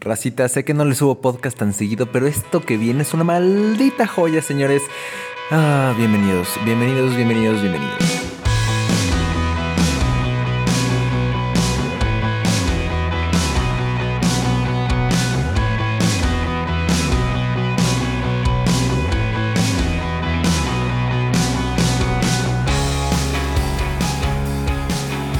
Racita, sé que no les subo podcast tan seguido, pero esto que viene es una maldita joya, señores. Ah, bienvenidos, bienvenidos, bienvenidos, bienvenidos.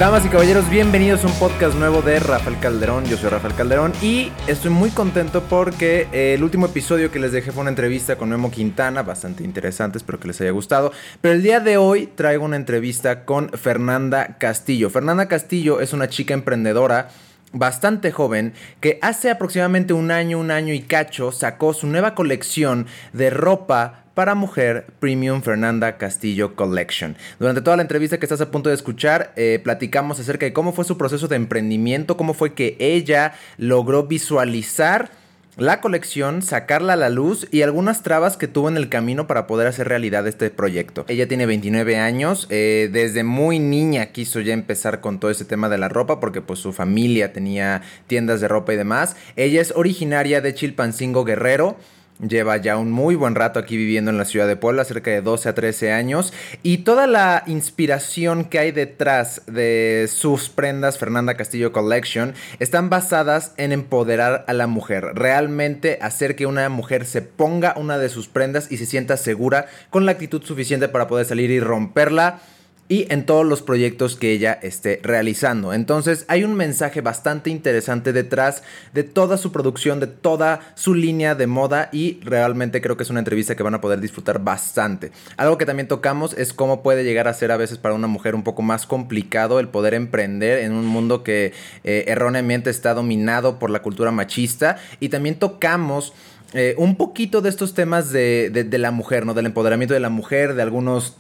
Damas y caballeros, bienvenidos a un podcast nuevo de Rafael Calderón. Yo soy Rafael Calderón y estoy muy contento porque eh, el último episodio que les dejé fue una entrevista con Memo Quintana, bastante interesante, espero que les haya gustado. Pero el día de hoy traigo una entrevista con Fernanda Castillo. Fernanda Castillo es una chica emprendedora bastante joven que hace aproximadamente un año, un año y cacho sacó su nueva colección de ropa para mujer Premium Fernanda Castillo Collection. Durante toda la entrevista que estás a punto de escuchar, eh, platicamos acerca de cómo fue su proceso de emprendimiento, cómo fue que ella logró visualizar la colección, sacarla a la luz y algunas trabas que tuvo en el camino para poder hacer realidad este proyecto. Ella tiene 29 años, eh, desde muy niña quiso ya empezar con todo ese tema de la ropa porque pues su familia tenía tiendas de ropa y demás. Ella es originaria de Chilpancingo Guerrero. Lleva ya un muy buen rato aquí viviendo en la ciudad de Puebla, cerca de 12 a 13 años. Y toda la inspiración que hay detrás de sus prendas Fernanda Castillo Collection están basadas en empoderar a la mujer. Realmente hacer que una mujer se ponga una de sus prendas y se sienta segura con la actitud suficiente para poder salir y romperla y en todos los proyectos que ella esté realizando. Entonces hay un mensaje bastante interesante detrás de toda su producción, de toda su línea de moda y realmente creo que es una entrevista que van a poder disfrutar bastante. Algo que también tocamos es cómo puede llegar a ser a veces para una mujer un poco más complicado el poder emprender en un mundo que eh, erróneamente está dominado por la cultura machista y también tocamos... Eh, un poquito de estos temas de, de la mujer, ¿no? Del empoderamiento de la mujer, de algunos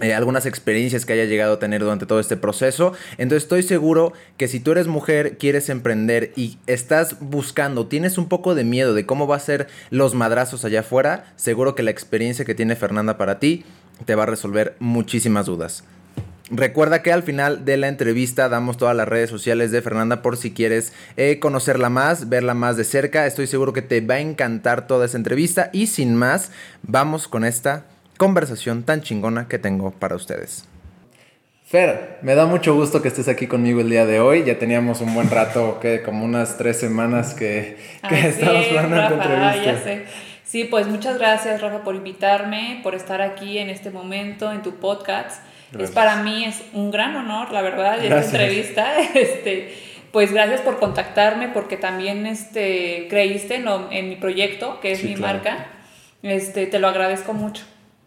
eh, algunas experiencias que haya llegado a tener durante todo este proceso. Entonces estoy seguro que si tú eres mujer, quieres emprender y estás buscando, tienes un poco de miedo de cómo va a ser los madrazos allá afuera, seguro que la experiencia que tiene Fernanda para ti te va a resolver muchísimas dudas. Recuerda que al final de la entrevista damos todas las redes sociales de Fernanda por si quieres eh, conocerla más, verla más de cerca. Estoy seguro que te va a encantar toda esa entrevista y sin más, vamos con esta conversación tan chingona que tengo para ustedes. Fer, me da mucho gusto que estés aquí conmigo el día de hoy. Ya teníamos un buen rato, que como unas tres semanas que, que estábamos planeando entrevista. Ya sé. Sí, pues muchas gracias, Rafa, por invitarme, por estar aquí en este momento, en tu podcast. Es para mí es un gran honor, la verdad, esta entrevista. Este, pues gracias por contactarme, porque también este, creíste en, en mi proyecto, que es mi marca. Este, te lo agradezco mucho.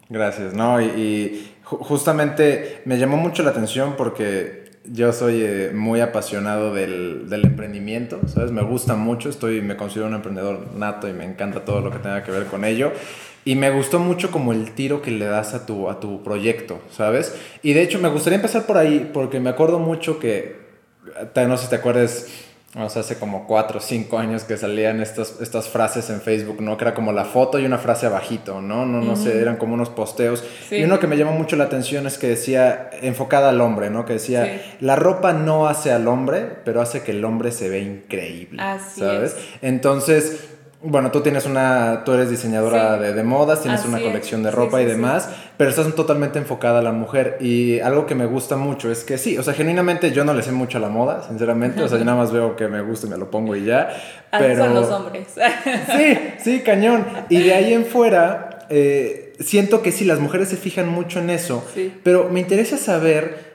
Gracias, ¿no? Y, justamente me llamó mucho la atención porque yo soy eh, muy apasionado del, del, emprendimiento, ¿sabes? Me gusta mucho, estoy, me considero un emprendedor nato y me encanta todo lo que tenga que ver con ello. Y me gustó mucho como el tiro que le das a tu, a tu proyecto, ¿sabes? Y de hecho me gustaría empezar por ahí porque me acuerdo mucho que, no sé si te acuerdas, o sea, hace como cuatro o cinco años que salían estas, estas frases en Facebook, ¿no? Que era como la foto y una frase abajito, ¿no? No, no sé, eran como unos posteos. Y uno que me llamó mucho la atención es que decía, enfocada al hombre, ¿no? Que decía, la ropa no hace al hombre, pero hace que el hombre se ve increíble. Así ¿Sabes? Entonces bueno, tú tienes una, tú eres diseñadora de, de, modas, tienes una colección de ropa y demás, pero estás totalmente enfocada a la mujer. Y algo que me gusta mucho es que sí, o sea, genuinamente yo no le sé mucho a la moda, sinceramente, o sea, yo nada más veo que me gusta y me lo pongo y ya. Pero... son los hombres. sí, sí, cañón. Y de ahí en fuera, eh, siento que sí, las mujeres se fijan mucho en eso, pero me interesa saber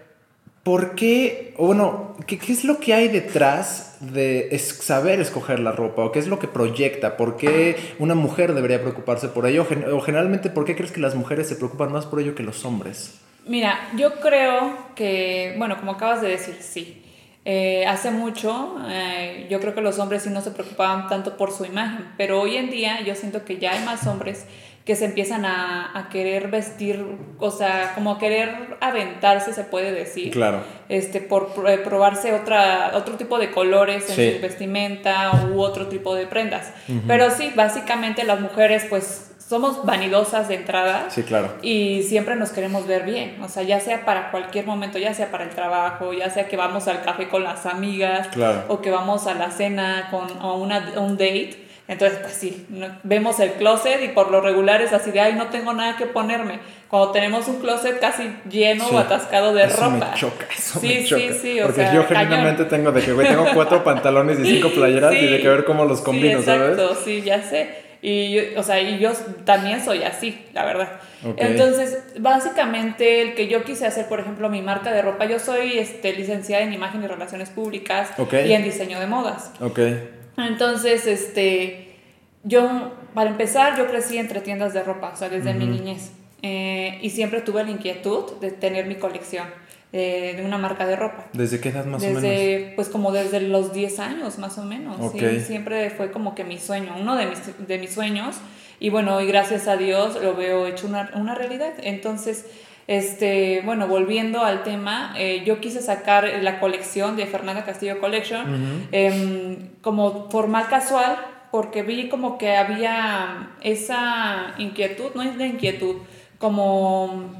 ¿Por qué, o bueno, ¿qué, ¿qué, es lo que hay detrás de saber escoger la ropa? ¿O qué es lo que proyecta? ¿Por qué una mujer debería preocuparse por ello? O generalmente, ¿por qué crees que las mujeres se preocupan más por ello que los hombres? Mira, yo creo que, bueno, como acabas de decir, sí. Eh, hace mucho, eh, yo creo que los hombres sí no se preocupaban tanto por su imagen, pero hoy en día yo siento que ya hay más hombres que se empiezan a, a, querer vestir, o sea, como querer aventarse, se puede decir. Claro. Este, por eh, probarse otra, otro tipo de colores en su vestimenta u otro tipo de prendas. Pero sí, básicamente las mujeres pues somos vanidosas de entrada. Sí, claro. Y siempre nos queremos ver bien, o sea, ya sea para cualquier momento, ya sea para el trabajo, ya sea que vamos al café con las amigas, o que vamos a la cena con, o una, un date. Entonces, pues sí, vemos el closet y por lo regular es así de, ay, no tengo nada que ponerme. Cuando tenemos un closet casi lleno o atascado de eso ropa. Me choca, eso sí, me choca. Sí, sí, o Porque yo genuinamente tengo de que, güey, tengo cuatro pantalones y cinco playeras y de que ver cómo los combino, sí, exacto, Sí, ya sé. Y yo, o sea, y yo también soy así, la verdad. Entonces, básicamente, el que yo quise hacer, por ejemplo, mi marca de ropa, yo soy este, licenciada en imagen y relaciones públicas y en diseño de modas. Ok. Entonces, este, yo, para empezar, yo crecí entre tiendas de ropa, o sea, desde mi niñez. Eh, y siempre tuve la inquietud de tener mi colección de una marca de ropa. ¿Desde qué edad más o menos? Pues como desde los 10 años más o menos. siempre fue como que mi sueño, uno de mis, de mis sueños. Y bueno, y gracias a Dios lo veo hecho una, una realidad. Entonces, este, bueno, volviendo al tema, eh, yo quise sacar la colección de Fernanda Castillo Collection em, como formal casual porque vi como que había esa inquietud, no es de inquietud, como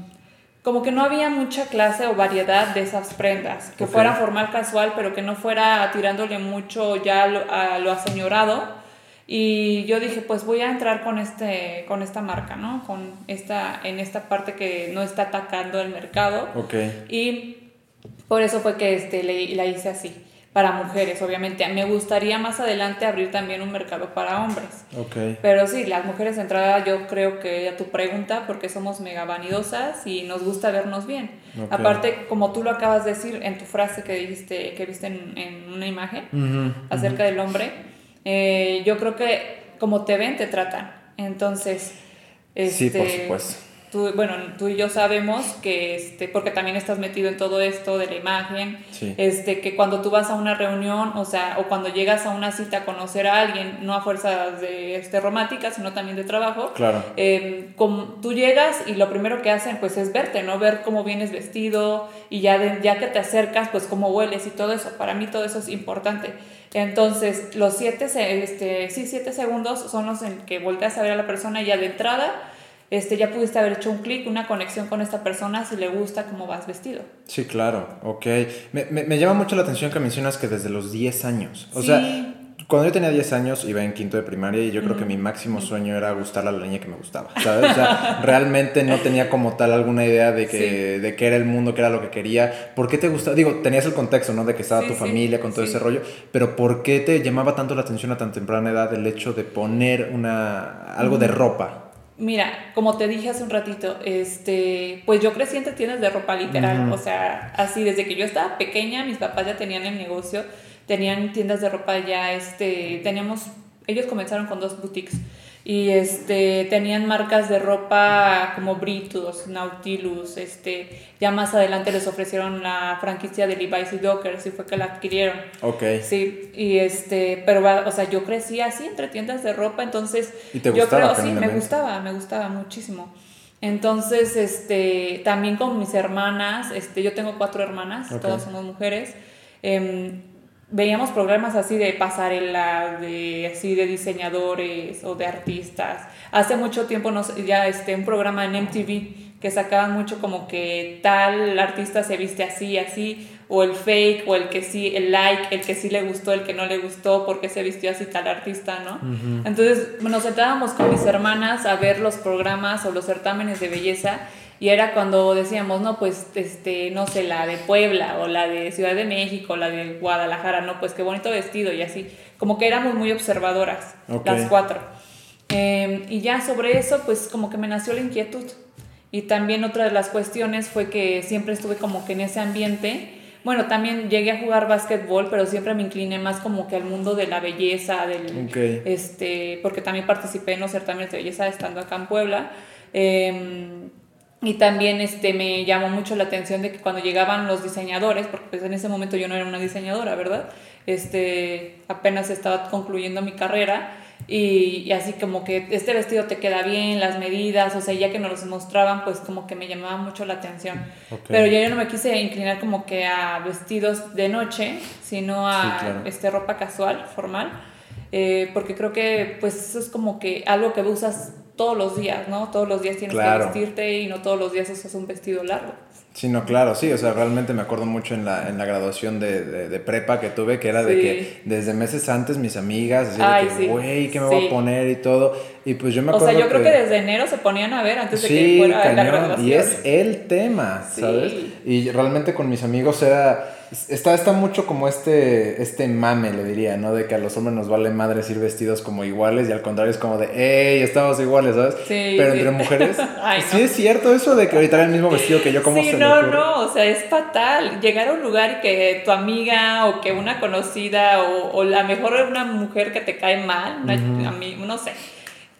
como que no había mucha clase o variedad de esas prendas, que fuera formal casual, pero que no fuera tirándole mucho ya a lo, aseñorado. Y yo dije, pues voy a entrar con, este, con esta marca, ¿no? Con esta, en esta parte que no está atacando el mercado. Okay. Y por eso fue que este, le, la hice así para mujeres, obviamente. Me gustaría más adelante abrir también un mercado para hombres. Okay. Pero sí, las mujeres de entrada yo creo que a tu pregunta, porque somos mega vanidosas y nos gusta vernos bien. Aparte, como tú lo acabas de decir en tu frase que dijiste, que viste en, una imagen acerca del hombre, eh, yo creo que como te ven, te tratan. Entonces, sí, por este, supuesto bueno, tú y yo sabemos que, este, porque también estás metido en todo esto de la imagen, este, que cuando tú vas a una reunión, o sea, o cuando llegas a una cita a conocer a alguien, no a fuerzas de este, románticas, sino también de trabajo, claro. Em, tú llegas y lo primero que hacen pues es verte, ¿no? Ver cómo vienes vestido y ya, ya que te acercas, pues cómo hueles y todo eso. Para mí todo eso es importante. Entonces, los siete, este, sí, siete segundos son los en que volteas a ver a la persona ya de entrada este, ya pudiste haber hecho un clic, una conexión con esta persona si le gusta cómo vas vestido. Sí, claro, ok. Me, me, llama mucho la atención que mencionas que desde los 10 años. O sea, cuando yo tenía 10 años iba en quinto de primaria y yo creo que mi máximo sueño era gustarle a la niña que me gustaba, ¿sabes? O sea, realmente no tenía como tal alguna idea de que, de qué era el mundo, qué era lo que quería. ¿Por qué te gustaba? Digo, tenías el contexto, ¿no? De que estaba tu familia con todo ese rollo, pero ¿por qué te llamaba tanto la atención a tan temprana edad el hecho de poner una, algo de ropa? Mira, como te dije hace un ratito, este, pues yo crecí entre tiendas de ropa literal, o sea, así desde que yo estaba pequeña, mis papás ya tenían el negocio, tenían tiendas de ropa ya, este, teníamos, ellos comenzaron con dos boutiques y este tenían marcas de ropa como Britus, Nautilus, este ya más adelante les ofrecieron la franquicia de Levi's y Dockers y fue que la adquirieron. Ok. Sí, y este, pero o sea, yo crecí así entre tiendas de ropa, entonces ¿Y te yo gustaba, creo sí, me gustaba, me gustaba muchísimo. Entonces, este, también con mis hermanas, este, yo tengo cuatro hermanas, todas somos mujeres. Eh, veíamos programas así de pasarela, de así de diseñadores o de artistas. Hace mucho tiempo nos, ya este, un programa en MTV que sacaban mucho como que tal artista se viste así, así, o el fake, o el que sí, el like, el que sí le gustó, el que no le gustó, porque se vistió así tal artista, ¿no? Entonces nos sentábamos con mis hermanas a ver los programas o los certámenes de belleza y era cuando decíamos, no, pues, este, no sé, la de Puebla o la de Ciudad de México, la de Guadalajara, no, pues qué bonito vestido y así. Como que éramos muy observadoras, las cuatro. Em, y ya sobre eso, pues como que me nació la inquietud. Y también otra de las cuestiones fue que siempre estuve como que en ese ambiente. Bueno, también llegué a jugar básquetbol, pero siempre me incliné más como que al mundo de la belleza, del, este, porque también participé en los certámenes de belleza estando acá en Puebla. Eh, y también este, me llamó mucho la atención de que cuando llegaban los diseñadores, porque pues en ese momento yo no era una diseñadora, ¿verdad? Este, apenas estaba concluyendo mi carrera y, así como que este vestido te queda bien, las medidas, o sea, ya que nos los mostraban, pues como que me llamaba mucho la atención. Pero ya yo no me quise inclinar como que a vestidos de noche, sino a este, ropa casual, formal, eh, porque creo que pues eso es como que algo que usas todos los días, ¿no? Todos los días tienes que vestirte y no todos los días usas un vestido largo. Sí, no, claro, sí, o sea, realmente me acuerdo mucho en la, en la graduación de, de, prepa que tuve, que era de que desde meses antes mis amigas decían que, güey, ¿qué me voy a poner y todo? Y pues yo me acuerdo O sea, yo creo que, desde enero se ponían a ver antes de que fuera la graduación. Y es el tema, ¿sabes? Y realmente con mis amigos era Está, está mucho como este, este mame, le diría, ¿no? De que a los hombres nos vale madres ir vestidos como iguales y al contrario es como de, ¡ey, estamos iguales! ¿sabes? Sí, Pero entre mujeres, sí es cierto eso de que ahorita el mismo vestido que yo, como sí, no, no, o sea, es fatal. Llegar a un lugar que tu amiga o que una conocida o, o la mejor una mujer que te cae mal, a mí, no sé,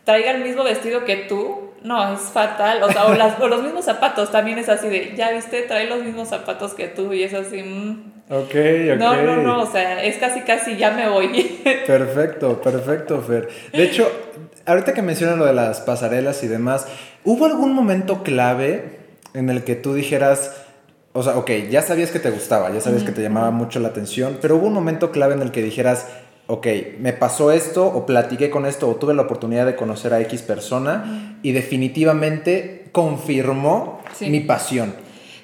traiga el mismo vestido que tú, no, es fatal. O, sea, o, los mismos zapatos también es así de, ya viste, trae los mismos zapatos que tú y es así. Mm. Ok, ok. No, no, no, o sea, es casi, casi ya me voy. Perfecto, perfecto, Fer. De hecho, ahorita que mencionas lo de las pasarelas y demás, ¿hubo algún momento clave en el que tú dijeras, o sea, ok, ya sabías que te gustaba, ya sabías que te llamaba mucho la atención, pero hubo un momento clave en el que dijeras, ok, me pasó esto o platiqué con esto o tuve la oportunidad de conocer a X persona y definitivamente confirmó mi pasión.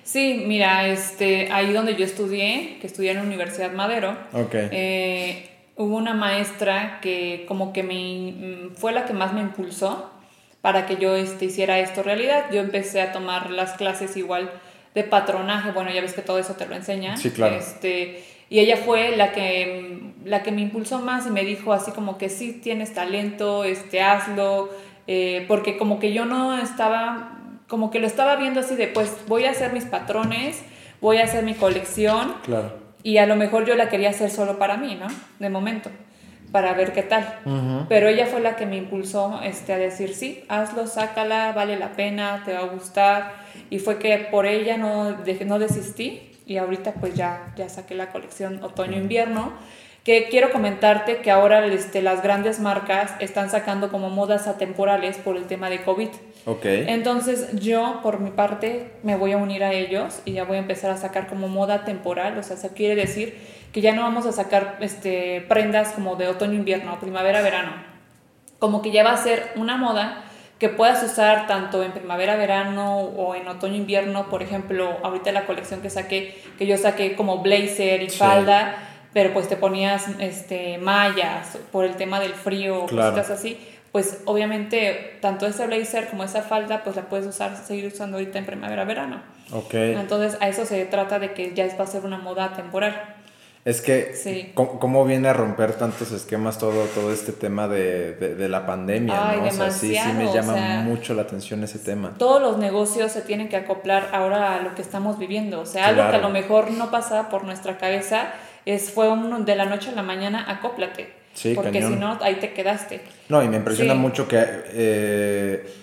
Sí, mira, este, ahí donde yo estudié, que estudié en la Universidad Madero, eh, hubo una maestra que como que me, mm, fue la que más me impulsó para que yo este, hiciera esto realidad. Yo empecé a tomar las clases igual de patronaje, bueno, ya ves que todo eso te lo enseña. Sí, claro. Este, y ella fue la que, la que me impulsó más y me dijo así como que sí, tienes talento, este, hazlo, eh, porque como que yo no estaba, como que lo estaba viendo así de, pues voy a hacer mis patrones, voy a hacer mi colección. Claro. Y a lo mejor yo la quería hacer solo para mí, ¿no? De momento, para ver qué tal. Pero ella fue la que me impulsó este, a decir, sí, hazlo, sácala, vale la pena, te va a gustar. Y fue que por ella no, no desistí y ahorita pues ya, ya saqué la colección otoño-invierno, que quiero comentarte que ahora este, las grandes marcas están sacando como modas atemporales por el tema de COVID. Ok. Entonces yo por mi parte me voy a unir a ellos y ya voy a empezar a sacar como moda temporal, o sea, eso quiere decir que ya no vamos a sacar este, prendas como de otoño-invierno, primavera-verano, como que ya va a ser una moda que puedas usar tanto en primavera, verano o en otoño, invierno. Por ejemplo, ahorita la colección que saqué, que yo saqué como blazer y falda, pero pues te ponías este, mallas por el tema del frío, claro. cositas así. Pues obviamente tanto ese blazer como esa falda pues la puedes usar, seguir usando ahorita en primavera, verano. Ok. Entonces a eso se trata de que ya va a ser una moda temporal. Es que, ¿cómo, viene a romper tantos esquemas todo, todo este tema de, de, la pandemia? ¿no? O sea, sí, sí me llama mucho la atención ese tema. Todos los negocios se tienen que acoplar ahora a lo que estamos viviendo. O sea, algo que a lo mejor no pasaba por nuestra cabeza es fue un, de la noche a la mañana, acóplate. Sí, porque si no, ahí te quedaste. No, y me impresiona mucho que... Eh,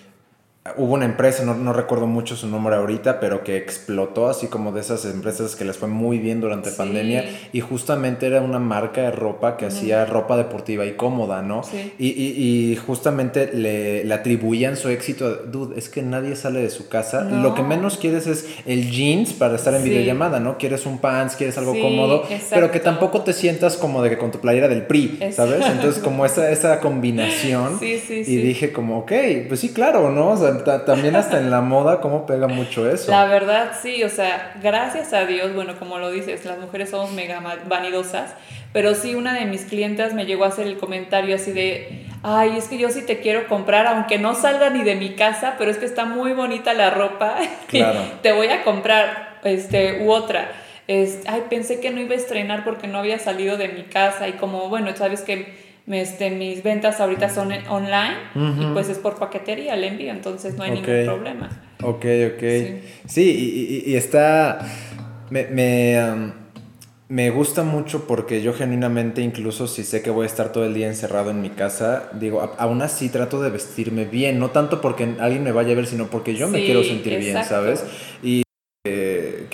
hubo una empresa, no, no, recuerdo mucho su nombre ahorita, pero que explotó, así como de esas empresas que les fue muy bien durante pandemia. Y justamente era una marca de ropa que hacía ropa deportiva y cómoda, ¿no? Y, y, y, justamente le, le, atribuían su éxito. Dude, es que nadie sale de su casa. Lo que menos quieres es el jeans para estar en videollamada, ¿no? Quieres un pants, quieres algo cómodo, pero que tampoco te sientas como de que con tu playera del PRI, ¿sabes? Entonces, como esa, esa combinación. y dije como, ok, pues sí, claro, ¿no? O sea, también hasta en la moda, ¿cómo pega mucho eso? La verdad, sí, o sea, gracias a Dios, bueno, como lo dices, las mujeres somos mega vanidosas, pero sí una de mis clientas me llegó a hacer el comentario así de, ay, es que yo sí te quiero comprar, aunque no salga ni de mi casa, pero es que está muy bonita la ropa, claro. te voy a comprar, este, u otra. Es, ay, pensé que no iba a estrenar porque no había salido de mi casa y como, bueno, sabes que este, mis ventas ahorita son online y pues es por paquetería el envío, entonces no hay ningún problema. Ok, ok. Sí, y, está... Me, me, me, gusta mucho porque yo genuinamente, incluso si sé que voy a estar todo el día encerrado en mi casa, digo, aún así trato de vestirme bien, no tanto porque alguien me vaya a ver, sino porque yo me quiero sentir bien, ¿sabes? Y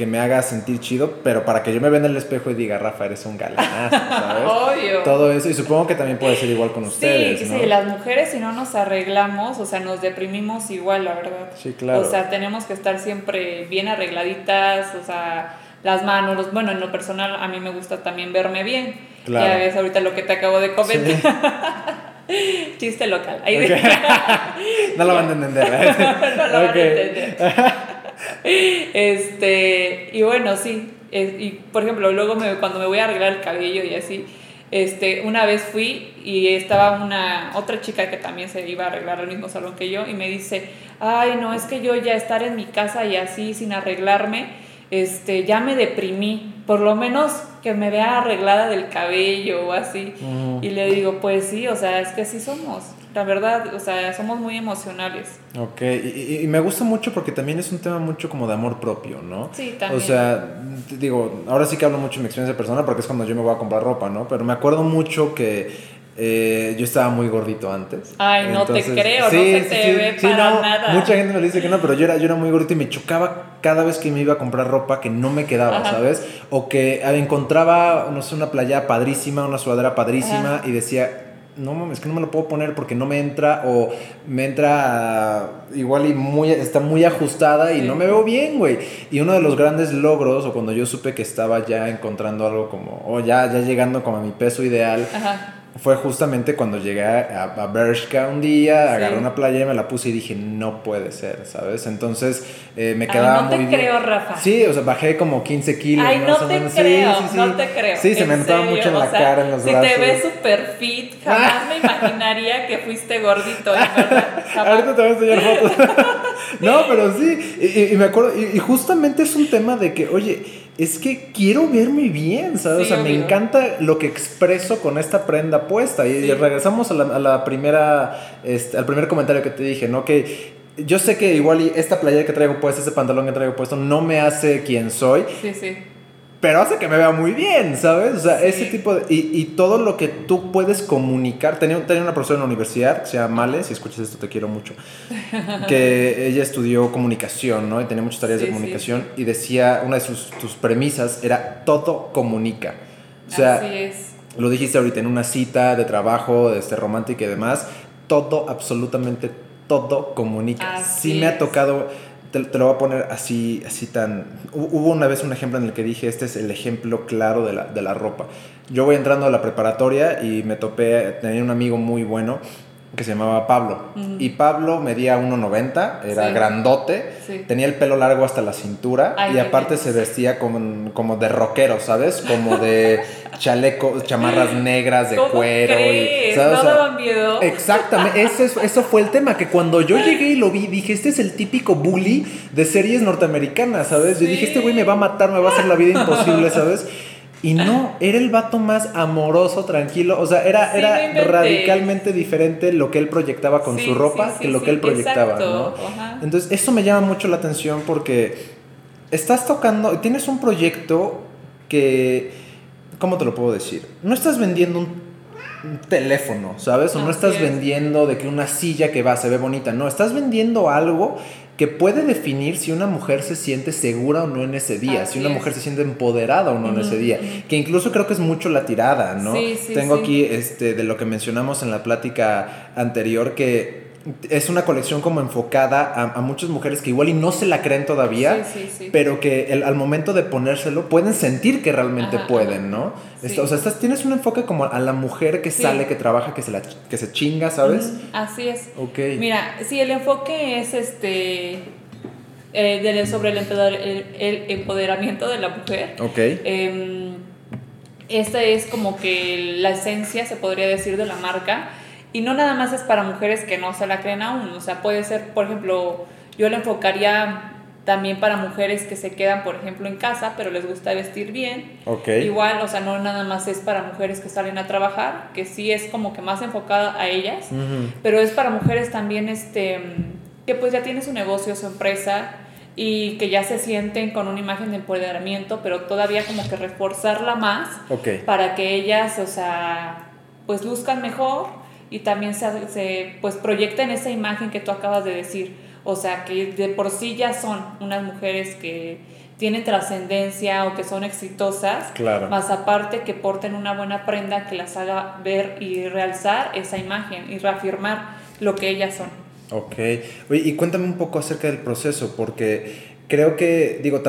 que me haga sentir chido, pero para que yo me vea en el espejo y diga, Rafa, eres un galanazo, ¿sabes? Obvio. Todo eso, y supongo que también puede ser igual con ustedes. Sí, sí, las mujeres si no nos arreglamos, o sea, nos deprimimos igual, la verdad. Sí, claro. O sea, tenemos que estar siempre bien arregladitas, o sea, las manos, los, bueno, en lo personal a mí me gusta también verme bien. Claro. Ya ves ahorita lo que te acabo de comentar. Chiste local. no lo van a entender. ¿eh? no lo van a entender. Este, y bueno, sí. y por ejemplo, luego me, cuando me voy a arreglar el cabello y así, este, una vez fui y estaba una otra chica que también se iba a arreglar al mismo salón que yo y me dice, ay, no, es que yo ya estar en mi casa y así sin arreglarme, este, ya me deprimí, por lo menos que me vea arreglada del cabello o así. Y le digo, pues sí, o sea, es que así somos. La verdad, o sea, somos muy emocionales. Ok, y, me gusta mucho porque también es un tema mucho como de amor propio, ¿no? Sí, también. O sea, digo, ahora sí que hablo mucho de mi experiencia personal porque es cuando yo me voy a comprar ropa, ¿no? Pero me acuerdo mucho que eh, yo estaba muy gordito antes. Ay, no te creo, no se te ve para nada. Mucha gente me dice que no, pero yo era, yo era muy gordito y me chocaba cada vez que me iba a comprar ropa que no me quedaba, ¿sabes? O que encontraba, no sé, una playa padrísima, una sudadera padrísima y decía, no mames, es que no me lo puedo poner porque no me entra o me entra igual y muy, está muy ajustada y no me veo bien, güey. Y uno de los grandes logros, o cuando yo supe que estaba ya encontrando algo como, o ya, ya llegando como a mi peso ideal, Ajá fue justamente cuando llegué a, a Bershka un día, agarré una playa y me la puse y dije, no puede ser, ¿sabes? Entonces eh, me quedaba Ay, no muy te creo, Rafa. Sí, o sea, bajé como 15 kilos. Ay, no te creo, sí, sí, no te creo. Sí, se me notaba mucho en la cara, en los brazos. Si te ves súper fit, jamás me imaginaría que fuiste gordito, verdad. Ahorita te voy a enseñar fotos. no, pero sí, y, y me acuerdo, y, y justamente es un tema de que, oye, es que quiero verme bien, ¿sabes? o sea, me encanta lo que expreso con esta prenda puesta. Y regresamos a la, primera, este, al primer comentario que te dije, ¿no? Que yo sé que igual esta playera que traigo puesta, ese pantalón que traigo puesto, no me hace quien soy. Sí, sí pero hace que me vea muy bien, ¿sabes? O sea, ese tipo de... Y, y, todo lo que tú puedes comunicar. Tenía, tenía una profesora en la universidad que se llama Male, si escuchas esto te quiero mucho, que ella estudió comunicación, ¿no? Y tenía muchas tareas de comunicación y decía, una de sus, tus premisas era todo comunica. O sea, Así es. lo dijiste ahorita en una cita de trabajo, este, romántica y demás, todo, absolutamente todo comunica. Así sí me ha tocado te, lo voy a poner así, así tan... Hubo una vez un ejemplo en el que dije, este es el ejemplo claro de la, de la ropa. Yo voy entrando a la preparatoria y me topé, tenía un amigo muy bueno que se llamaba Pablo. Y Pablo medía 1,90, era grandote, tenía el pelo largo hasta la cintura y aparte se vestía como, como de rockero, ¿sabes? Como de chaleco, chamarras negras de cuero. Y, ¿sabes? ¿No miedo? Exactamente, eso, eso fue el tema, que cuando yo llegué y lo vi, dije, este es el típico bully de series norteamericanas, ¿sabes? Yo dije, este güey me va a matar, me va a hacer la vida imposible, ¿sabes? Y no, era el vato más amoroso, tranquilo. O sea, era, era radicalmente diferente lo que él proyectaba con su ropa que lo que él proyectaba, ¿no? Entonces, eso me llama mucho la atención porque estás tocando, tienes un proyecto que, ¿cómo te lo puedo decir? No estás vendiendo un teléfono, ¿sabes? O no estás vendiendo de que una silla que va se ve bonita, no, estás vendiendo algo que puede definir si una mujer se siente segura o no en ese día, si una mujer se siente empoderada o no en ese día, que incluso creo que es mucho la tirada, ¿no? Tengo aquí este de lo que mencionamos en la plática anterior que es una colección como enfocada a, muchas mujeres que igual y no se la creen todavía, pero que al momento de ponérselo pueden sentir que realmente pueden, ¿no? o sea, estás, tienes un enfoque como a la mujer que sale, que trabaja, que se, la, que se chinga, ¿sabes? así es. Ok. Mira, sí, el enfoque es este... Eh, sobre el, empoderamiento de la mujer. Ok. Em, esta es como que la esencia, se podría decir, de la marca y no nada más es para mujeres que no se la creen aún, o sea, puede ser, por ejemplo, yo lo enfocaría también para mujeres que se quedan, por ejemplo, en casa, pero les gusta vestir bien. Okay. Igual, o sea, no nada más es para mujeres que salen a trabajar, que sí es como que más enfocada a ellas, pero es para mujeres también, este, que pues ya tiene su negocio, su empresa, y que ya se sienten con una imagen de empoderamiento, pero todavía como que reforzarla más para que ellas, o sea, pues luzcan mejor y también se, se pues proyecta en esa imagen que tú acabas de decir. O sea, que de por sí ya son unas mujeres que tienen trascendencia o que son exitosas, claro. más aparte que porten una buena prenda que las haga ver y realzar esa imagen y reafirmar lo que ellas son. Ok. Oye, y cuéntame un poco acerca del proceso, porque creo que, digo,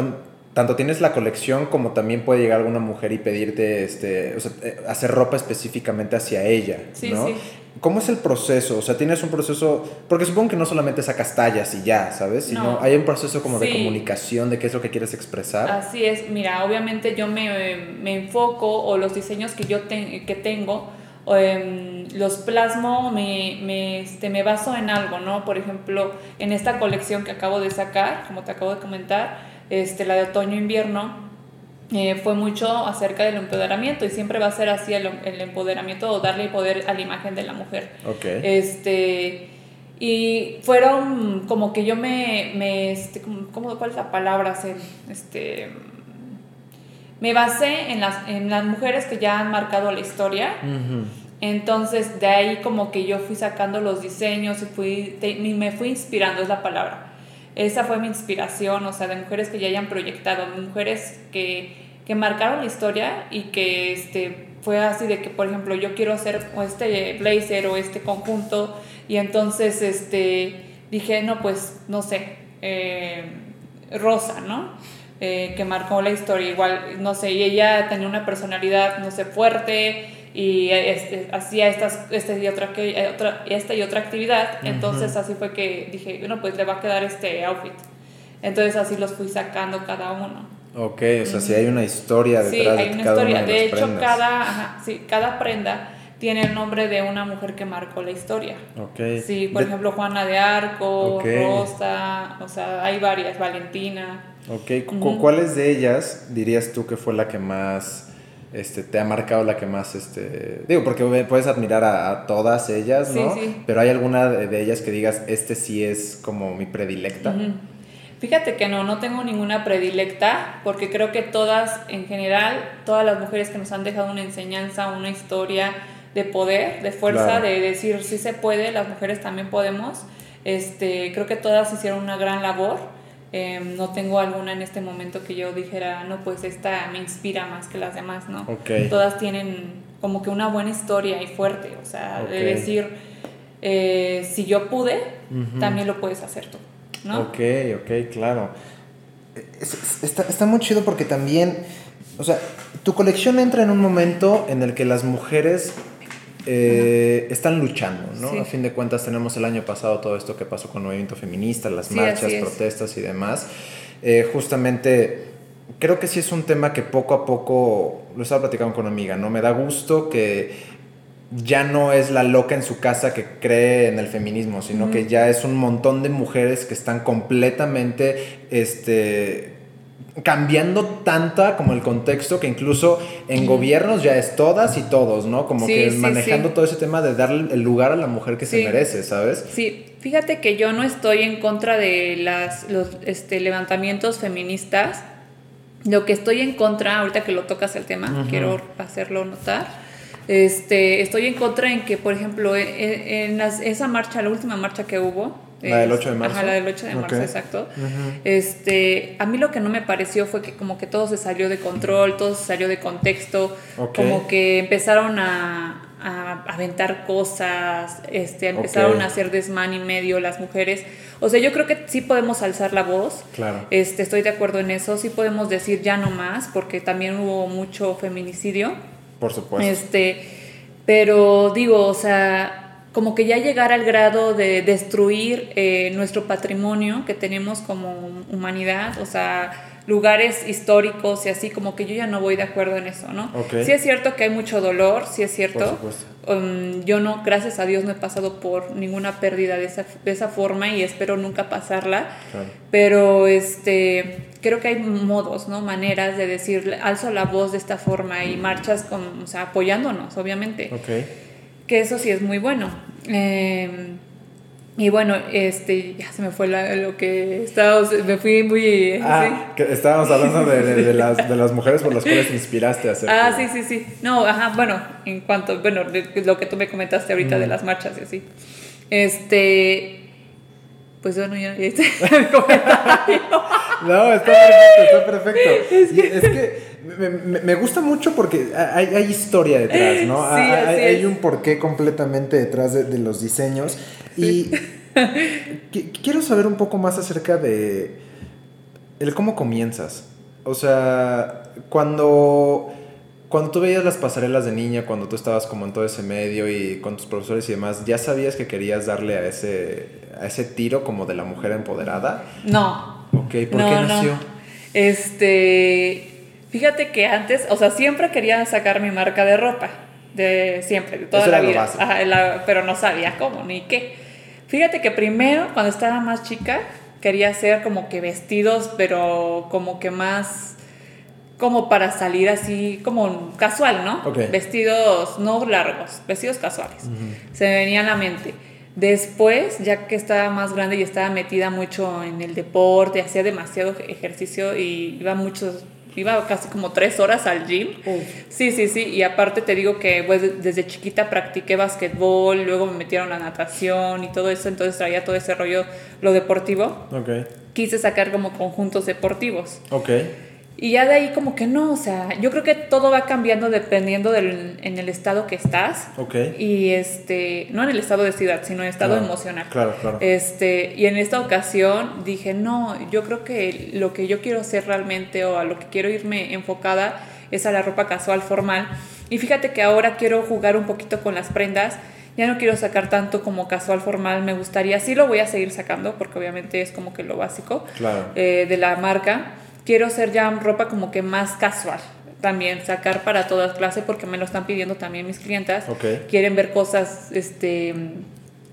tanto tienes la colección como también puede llegar alguna mujer y pedirte, este, o sea, eh, hacer ropa específicamente hacia ella, sí, ¿no? Sí. ¿Cómo es el proceso? O sea, tienes un proceso, porque supongo que no solamente sacas tallas y ya, ¿sabes? Sino hay un proceso como de comunicación de qué es lo que quieres expresar. Así es, mira, obviamente yo me, me enfoco o los diseños que yo que tengo, em, los plasmo, me, me, este, me baso en algo, ¿no? Por ejemplo, en esta colección que acabo de sacar, como te acabo de comentar, este, la de otoño-invierno, eh, fue mucho acerca del empoderamiento y siempre va a ser así el, el, empoderamiento o darle poder a la imagen de la mujer. Okay. Este, y fueron como que yo me, me este, ¿cómo, ¿cuál es la palabra? Este, me basé en las, en las mujeres que ya han marcado la historia. Entonces de ahí como que yo fui sacando los diseños y fui, me fui inspirando, es la palabra esa fue mi inspiración, o sea, de mujeres que ya hayan proyectado, mujeres que, que marcaron la historia y que este, fue así de que, por ejemplo, yo quiero hacer este blazer o este conjunto y entonces este, dije, no, pues, no sé, eh, Rosa, ¿no? Eh, que marcó la historia, igual, no sé, y ella tenía una personalidad, no sé, fuerte, y este, hacía estas, esta, y otra, otra, esta y otra actividad. Entonces así fue que dije, bueno, pues le va a quedar este outfit. Entonces así los fui sacando cada uno. Ok, o sea, sí hay una historia detrás sí, hay una historia. de, hecho, cada, sí, cada prenda tiene el nombre de una mujer que marcó la historia. Ok. Sí, por ejemplo, Juana de Arco, Rosa, o sea, hay varias, Valentina. Ok, ¿cuáles de ellas dirías tú que fue la que más este, te ha marcado la que más, este, digo, porque puedes admirar a, todas ellas, ¿no? Pero hay alguna de ellas que digas, este sí es como mi predilecta. Fíjate que no, no tengo ninguna predilecta, porque creo que todas, en general, todas las mujeres que nos han dejado una enseñanza, una historia de poder, de fuerza, de decir, sí se puede, las mujeres también podemos, este, creo que todas hicieron una gran labor Em, no tengo alguna en este momento que yo dijera, no, pues esta me inspira más que las demás, ¿no? Todas tienen como que una buena historia y fuerte, o sea, de decir, eh, si yo pude, también lo puedes hacer tú, ¿no? Ok, ok, claro. está, está muy chido porque también, o sea, tu colección entra en un momento en el que las mujeres eh, están luchando, ¿no? A fin de cuentas tenemos el año pasado todo esto que pasó con el movimiento feminista, las marchas, protestas y demás. Eh, justamente creo que sí es un tema que poco a poco, lo estaba platicando con una amiga, ¿no? Me da gusto que ya no es la loca en su casa que cree en el feminismo, sino que ya es un montón de mujeres que están completamente este, cambiando tanta como el contexto que incluso en gobiernos ya es todas y todos, ¿no? Como que manejando todo ese tema de darle el lugar a la mujer que se merece, ¿sabes? Sí, fíjate que yo no estoy en contra de las, los este, levantamientos feministas. Lo que estoy en contra, ahorita que lo tocas el tema, quiero hacerlo notar. Este, estoy en contra en que, por ejemplo, en, esa marcha, la última marcha que hubo, la del 8 de marzo. Ajá, la del 8 de marzo, exacto. este, a mí lo que no me pareció fue que como que todo se salió de control, todo se salió de contexto, como que empezaron a, a aventar cosas, este, empezaron a hacer desmán y medio las mujeres. O sea, yo creo que sí podemos alzar la voz. Claro. Este, estoy de acuerdo en eso. Sí podemos decir ya no más, porque también hubo mucho feminicidio. Por supuesto. Este, pero digo, o sea, como que ya llegar al grado de destruir eh, nuestro patrimonio que tenemos como humanidad, o sea, lugares históricos y así, como que yo ya no voy de acuerdo en eso, ¿no? Sí es cierto que hay mucho dolor, sí es cierto. Um, yo no, gracias a Dios, no he pasado por ninguna pérdida de esa, de esa forma y espero nunca pasarla. Pero este, creo que hay modos, ¿no? Maneras de decir, alzo la voz de esta forma y marchas con, o sea, apoyándonos, obviamente. Okay que eso sí es muy bueno. Em, y bueno, este, ya se me fue lo que estábamos, me fui muy... Ah, que estábamos hablando de, de, las, de, las, mujeres por las cuales te inspiraste a hacer. Ah, sí, sí, sí. No, ajá, bueno, en cuanto, bueno, lo que tú me comentaste ahorita de mm. las marchas y así. Este, pues bueno, ya, comentario. no, está perfecto, está perfecto. Es que, es que me, gusta mucho porque hay, historia detrás, ¿no? hay, un porqué completamente detrás de, los diseños. Y quiero saber un poco más acerca de el cómo comienzas. o sea, cuando, cuando tú veías las pasarelas de niña, cuando tú estabas como en todo ese medio y con tus profesores y demás, ¿ya sabías que querías darle a ese, a ese tiro como de la mujer empoderada? No. Ok, ¿por qué nació? Este, fíjate que antes, o sea, siempre quería sacar mi marca de ropa, de siempre, de toda la vida. pero no sabía cómo ni qué. Fíjate que primero, cuando estaba más chica, quería hacer como que vestidos, pero como que más como para salir así como casual, ¿no? Vestidos no largos, vestidos casuales. Se me venía a la mente. Después, ya que estaba más grande y estaba metida mucho en el deporte, hacía demasiado ejercicio y iba muchos iba casi como tres horas al gym. Sí, sí, sí. Y aparte te digo que pues, desde chiquita practiqué basquetbol, luego me metieron a natación y todo eso, entonces traía todo ese rollo, lo deportivo. Ok. Quise sacar como conjuntos deportivos. Ok. Y ya de ahí como que no, o sea, yo creo que todo va cambiando dependiendo del, en el estado que estás. Ok. Y este, no en el estado de ciudad, sino en el estado emocional. Claro, claro. Este, y en esta ocasión dije, no, yo creo que lo que yo quiero hacer realmente o a lo que quiero irme enfocada es a la ropa casual formal. Y fíjate que ahora quiero jugar un poquito con las prendas. Ya no quiero sacar tanto como casual formal, me gustaría, sí lo voy a seguir sacando porque obviamente es como que lo básico eh, de la marca quiero hacer ya ropa como que más casual también sacar para todas clases porque me lo están pidiendo también mis clientas. Quieren ver cosas este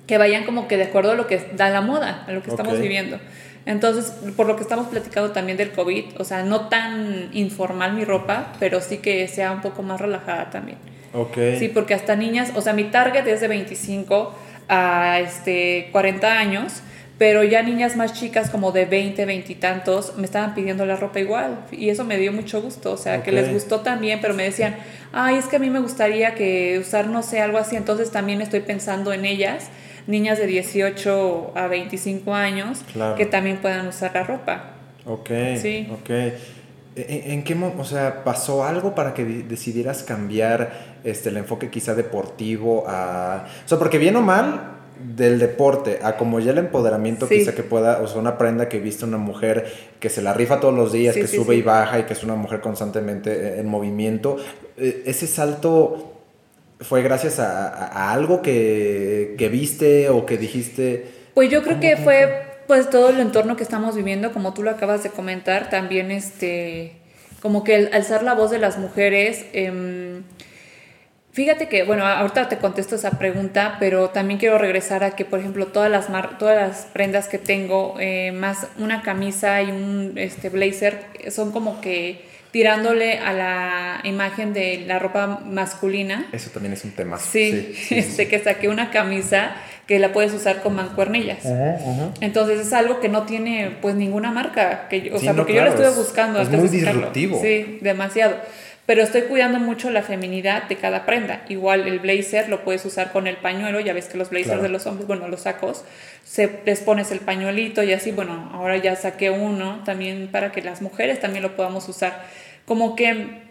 que vayan como que de acuerdo a lo que da la moda a lo que estamos viviendo. Entonces por lo que estamos platicando también del covid o sea no tan informal mi ropa pero sí que sea un poco más relajada también. Ok. sí porque hasta niñas o sea mi target es de 25 a este 40 años pero ya niñas más chicas como de 20, 20 y tantos me estaban pidiendo la ropa igual y eso me dio mucho gusto, o sea, que les gustó también, pero me decían, ay, es que a mí me gustaría que usar, no sé, algo así, entonces también estoy pensando en ellas, niñas de 18 a 25 años, que también puedan usar la ropa. Ok, sí. ok. ¿En, ¿En, qué o sea, pasó algo para que decidieras cambiar este, el enfoque quizá deportivo a... O sea, porque bien o mal, del deporte a como ya el empoderamiento quizá que pueda, o sea, una prenda que viste una mujer que se la rifa todos los días, que sube y baja y que es una mujer constantemente eh, en movimiento, eh, ese salto fue gracias a, algo que, que, viste o que dijiste. Pues yo creo que fue pues todo el entorno que estamos viviendo, como tú lo acabas de comentar, también este, como que el alzar la voz de las mujeres. Eh, Fíjate que, bueno, ahorita te contesto esa pregunta, pero también quiero regresar a que, por ejemplo, todas las, todas las prendas que tengo, eh, más una camisa y un este, blazer, son como que tirándole a la imagen de la ropa masculina. Eso también es un tema. Sí, este, que saqué una camisa que la puedes usar con mancuernillas. Entonces es algo que no tiene pues ninguna marca, que o sea, porque yo lo estuve buscando. Es, es muy disruptivo. Sí, demasiado pero estoy cuidando mucho la feminidad de cada prenda. Igual el blazer lo puedes usar con el pañuelo, ya ves que los blazers de los hombres, bueno, los sacos, se les pones el pañuelito y así, bueno, ahora ya saqué uno también para que las mujeres también lo podamos usar. Como que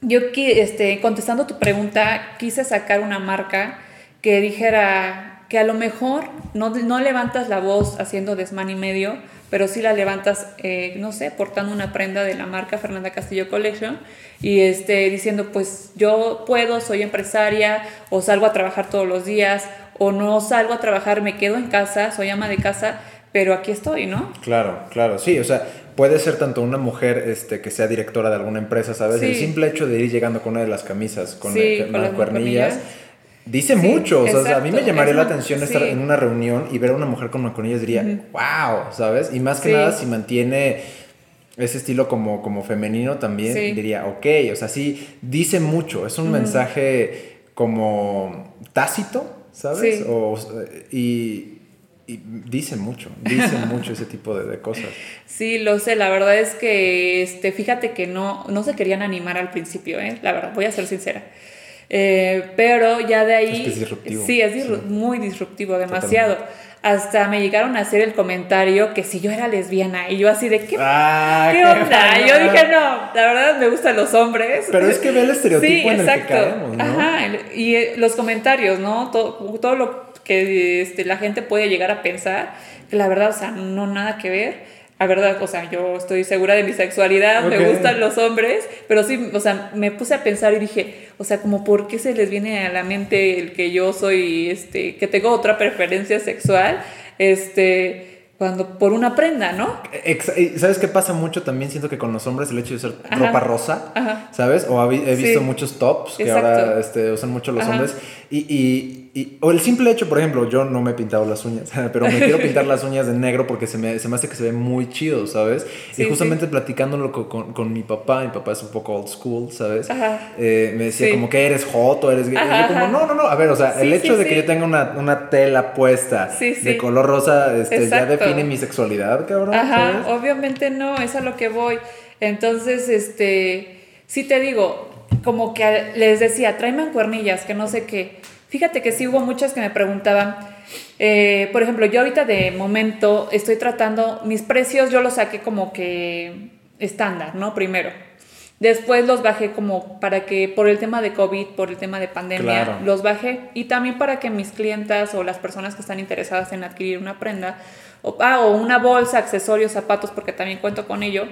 yo, este, contestando tu pregunta, quise sacar una marca que dijera que a lo mejor no, no levantas la voz haciendo desmán y medio, pero sí la levantas, eh, no sé, portando una prenda de la marca Fernanda Castillo Collection y este, diciendo, pues yo puedo, soy empresaria, o salgo a trabajar todos los días, o no salgo a trabajar, me quedo en casa, soy ama de casa, pero aquí estoy, ¿no? Claro, claro, sí, o sea, puede ser tanto una mujer este, que sea directora de alguna empresa, ¿sabes? El simple hecho de ir llegando con una de las camisas, con, sí, las cuernillas Dice mucho, o sea, a mí me llamaría la atención estar en una reunión y ver a una mujer con mancuernillas diría, wow, ¿sabes? Y más que nada si mantiene ese estilo como, como femenino también, diría, ok, o sea, sí, dice mucho, es un mensaje como tácito, ¿sabes? O, y, dice mucho, dice mucho ese tipo de, cosas. Sí, lo sé, la verdad es que, este, fíjate que no, no se querían animar al principio, ¿eh? La verdad, voy a ser sincera. Eh, pero ya de ahí... Es disruptivo. Sí, es muy disruptivo, demasiado. Hasta me llegaron a hacer el comentario que si yo era lesbiana y yo así de qué, ah, ¿qué onda. yo dije, no, la verdad me gustan los hombres. Pero es que ve el estereotipo en el que caemos, ¿no? Ajá, y eh, los comentarios, ¿no? Todo, todo lo que este, la gente puede llegar a pensar, que la verdad, o sea, no nada que ver la verdad, o sea, yo estoy segura de mi sexualidad, me gustan los hombres, pero sí, o sea, me puse a pensar y dije, o sea, como por qué se les viene a la mente el que yo soy, este, que tengo otra preferencia sexual, este, cuando por una prenda, ¿no? ¿Sabes qué pasa mucho también? Siento que con los hombres el hecho de usar ropa rosa, ¿sabes? O he visto muchos tops que ahora este, usan mucho los hombres. Y y, o el simple hecho, por ejemplo, yo no me he pintado las uñas, pero me quiero pintar las uñas de negro porque se me, se me hace que se ve muy chido, ¿sabes? y justamente platicándolo con, con, mi papá, mi papá es un poco old school, ¿sabes? Eh, me decía como que eres hot o eres gay. y yo como, no, no, no, a ver, o sea, el hecho de que yo tenga una, una tela puesta de color rosa este, ya define mi sexualidad, cabrón. Ajá, obviamente no, es a lo que voy. Entonces, este, sí te digo, como que les decía, tráeme cuernillas, que no sé qué Fíjate que sí hubo muchas que me preguntaban, eh, por ejemplo, yo ahorita de momento estoy tratando, mis precios yo los saqué como que estándar, ¿no? Primero. Después los bajé como para que por el tema de COVID, por el tema de pandemia, los bajé. Y también para que mis clientas o las personas que están interesadas en adquirir una prenda, o, ah, o una bolsa, accesorios, zapatos, porque también cuento con ello,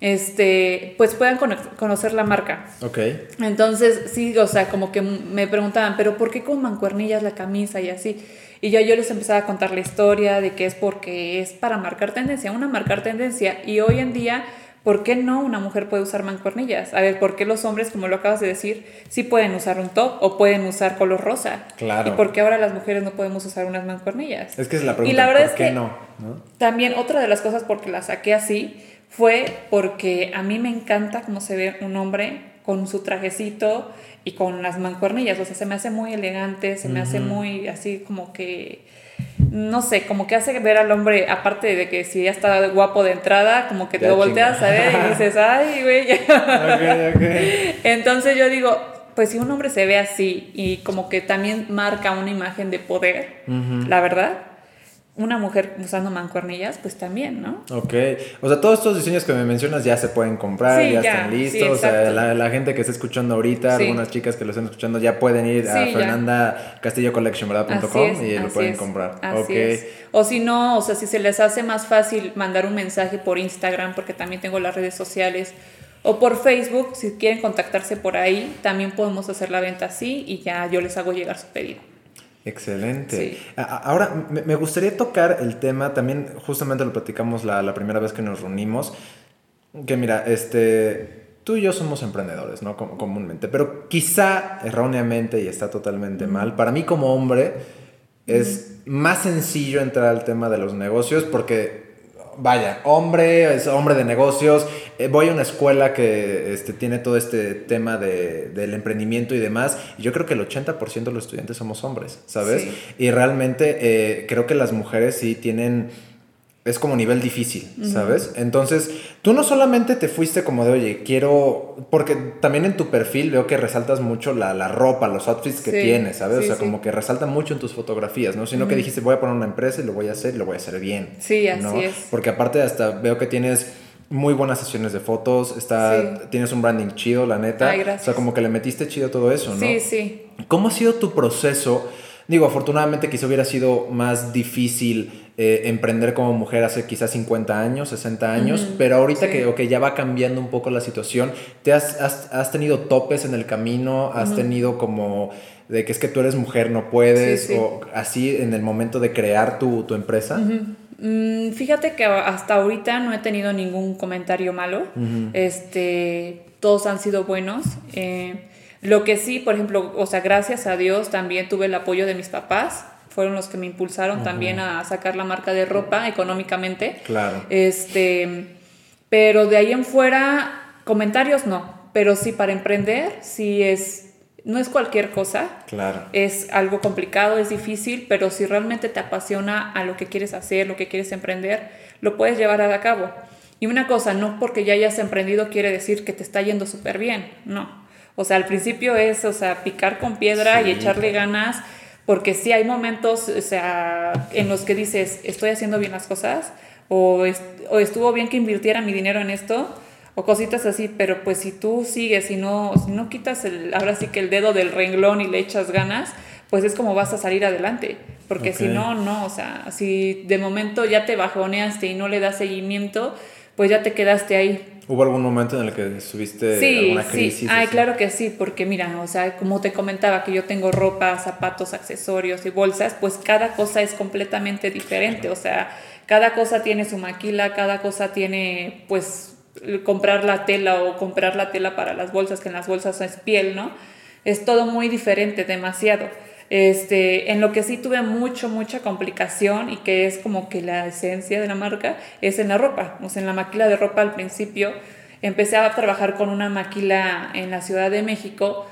este, pues puedan conocer la marca. Ok. Entonces, sí, o sea, como que me preguntaban, pero ¿por qué con mancuernillas la camisa y así? Y ya yo les empezaba a contar la historia de que es porque es para marcar tendencia, una marcar tendencia. Y hoy en día, ¿por qué no una mujer puede usar mancuernillas? A ver, ¿por qué los hombres, como lo acabas de decir, sí pueden usar un top o pueden usar color rosa? Claro. ¿Y por qué ahora las mujeres no podemos usar unas mancuernillas? Es que es la pregunta, y la verdad ¿por qué no? También otra de las cosas porque la saqué así fue porque a mí me encanta cómo se ve un hombre con su trajecito y con las mancuernillas, o sea, se me hace muy elegante, se me hace muy así como que, no sé, como que hace ver al hombre, aparte de que si ya está guapo de entrada, como que te lo volteas a ver y dices, ay, güey. Entonces yo digo, pues si un hombre se ve así y como que también marca una imagen de poder, la verdad, una mujer usando mancuernillas, pues también, ¿no? Ok. O sea, todos estos diseños que me mencionas ya se pueden comprar, ya, están listos. o sea, la, gente que está escuchando ahorita, algunas chicas que lo están escuchando, ya pueden ir a Fernanda Castillo Collection, y lo pueden comprar. Así O si no, o sea, si se les hace más fácil mandar un mensaje por Instagram, porque también tengo las redes sociales, o por Facebook, si quieren contactarse por ahí, también podemos hacer la venta así y ya yo les hago llegar su pedido. Excelente. Ahora, me gustaría tocar el tema, también justamente lo platicamos la, primera vez que nos reunimos, que mira, este, tú y yo somos emprendedores, ¿no? comúnmente, pero quizá erróneamente, y está totalmente mal, para mí como hombre es más sencillo entrar al tema de los negocios porque vaya, hombre, es hombre de negocios, eh, voy a una escuela que este, tiene todo este tema de, del emprendimiento y demás, y yo creo que el 80% de los estudiantes somos hombres, ¿sabes? Y realmente eh, creo que las mujeres sí tienen es como nivel difícil, ¿sabes? Entonces, tú no solamente te fuiste como de, oye, quiero, porque también en tu perfil veo que resaltas mucho la, la ropa, los outfits que tienes, ¿sabes? o sea, como que resalta mucho en tus fotografías, ¿no? Sino que dijiste, voy a poner una empresa y lo voy a hacer y lo voy a hacer bien. Sí, así es. Porque aparte hasta veo que tienes muy buenas sesiones de fotos, está, tienes un branding chido, la neta. Ay, gracias. O sea, como que le metiste chido todo eso, ¿no? Sí, sí. ¿Cómo ha sido tu proceso? Digo, afortunadamente quizá hubiera sido más difícil eh, emprender como mujer hace quizás 50 años, 60 años, pero ahorita que ya va cambiando un poco la situación, ¿te has, has, tenido topes en el camino? ¿Has tenido como de que es que tú eres mujer, no puedes? ¿O así en el momento de crear tu, tu empresa? Mm, fíjate que hasta ahorita no he tenido ningún comentario malo. Este, todos han sido buenos. Eh, lo que sí, por ejemplo, o sea, gracias a Dios también tuve el apoyo de mis papás fueron los que me impulsaron también a sacar la marca de ropa económicamente. Claro. Este, pero de ahí en fuera, comentarios no, pero sí para emprender, sí es, no es cualquier cosa. Claro. Es algo complicado, es difícil, pero si realmente te apasiona a lo que quieres hacer, lo que quieres emprender, lo puedes llevar a cabo. Y una cosa, no porque ya hayas emprendido quiere decir que te está yendo súper bien, no. O sea, al principio es, o sea, picar con piedra y echarle ganas porque sí hay momentos, o sea, en los que dices, estoy haciendo bien las cosas, o, o estuvo bien que invirtiera mi dinero en esto, o cositas así, pero pues si tú sigues y no, si no quitas el, ahora sí que el dedo del renglón y le echas ganas, pues es como vas a salir adelante. Porque si no, no, o sea, si de momento ya te bajoneaste y no le das seguimiento, pues ya te quedaste ahí. ¿Hubo algún momento en el que subiste alguna crisis? Sí, Ay, claro que sí, porque mira, o sea, como te comentaba que yo tengo ropa, zapatos, accesorios y bolsas, pues cada cosa es completamente diferente, o sea, cada cosa tiene su maquila, cada cosa tiene, pues, comprar la tela o comprar la tela para las bolsas, que en las bolsas es piel, ¿no? Es todo muy diferente, demasiado. Este, en lo que sí tuve mucho, mucha complicación y que es como que la esencia de la marca es en la ropa. O sea, en la maquila de ropa al principio empecé a trabajar con una maquila en la Ciudad de México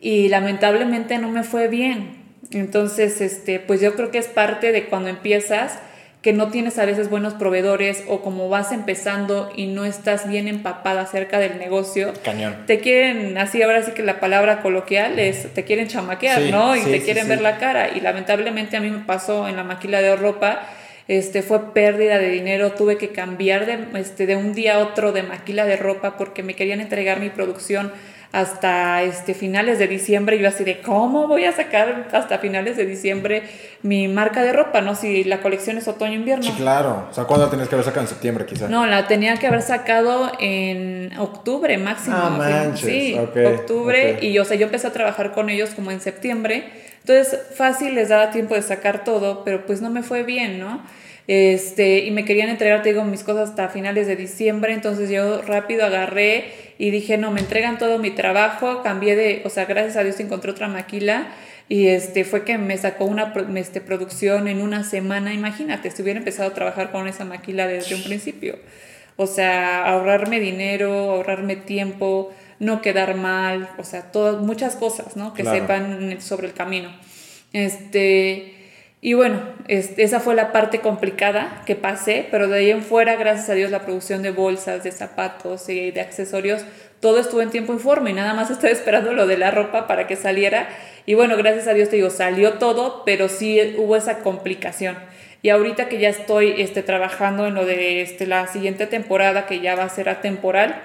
y lamentablemente no me fue bien. Entonces, este, pues yo creo que es parte de cuando empiezas que no tienes a veces buenos proveedores o como vas empezando y no estás bien empapada acerca del negocio, Cañón. te quieren, así ahora sí que la palabra coloquial es, te quieren chamaquear, ¿no? Y te quieren ver la cara. Y lamentablemente a mí me pasó en la maquila de ropa, este, fue pérdida de dinero, tuve que cambiar de, este, de un día a otro de maquila de ropa porque me querían entregar mi producción hasta este, finales de diciembre. Yo así de, ¿cómo voy a sacar hasta finales de diciembre mi marca de ropa? ¿No? Si la colección es otoño-invierno. Sí, claro. O sea, ¿cuándo la tenías que haber sacado en septiembre quizás? No, la tenía que haber sacado en octubre máximo. Ah, manches. Sí, octubre. Y yo, o sea, yo empecé a trabajar con ellos como en septiembre. Entonces, fácil les daba tiempo de sacar todo, pero pues no me fue bien, ¿no? Este, y me querían entregar, te digo, mis cosas hasta finales de diciembre, entonces yo rápido agarré y dije, no, me entregan todo mi trabajo, cambié de, o sea, gracias a Dios encontré otra maquila y este fue que me sacó una este, producción en una semana, imagínate, si hubiera empezado a trabajar con esa maquila desde un principio. O sea, ahorrarme dinero, ahorrarme tiempo, no quedar mal, o sea, todas, muchas cosas, ¿no? Que sepan sobre el camino. Este, y bueno, esa fue la parte complicada que pasé, pero de ahí en fuera, gracias a Dios, la producción de bolsas, de zapatos y de accesorios, todo estuvo en tiempo y forma y nada más estaba esperando lo de la ropa para que saliera. Y bueno, gracias a Dios te digo, salió todo, pero sí hubo esa complicación. Y ahorita que ya estoy este, trabajando en lo de este, la siguiente temporada, que ya va a ser atemporal,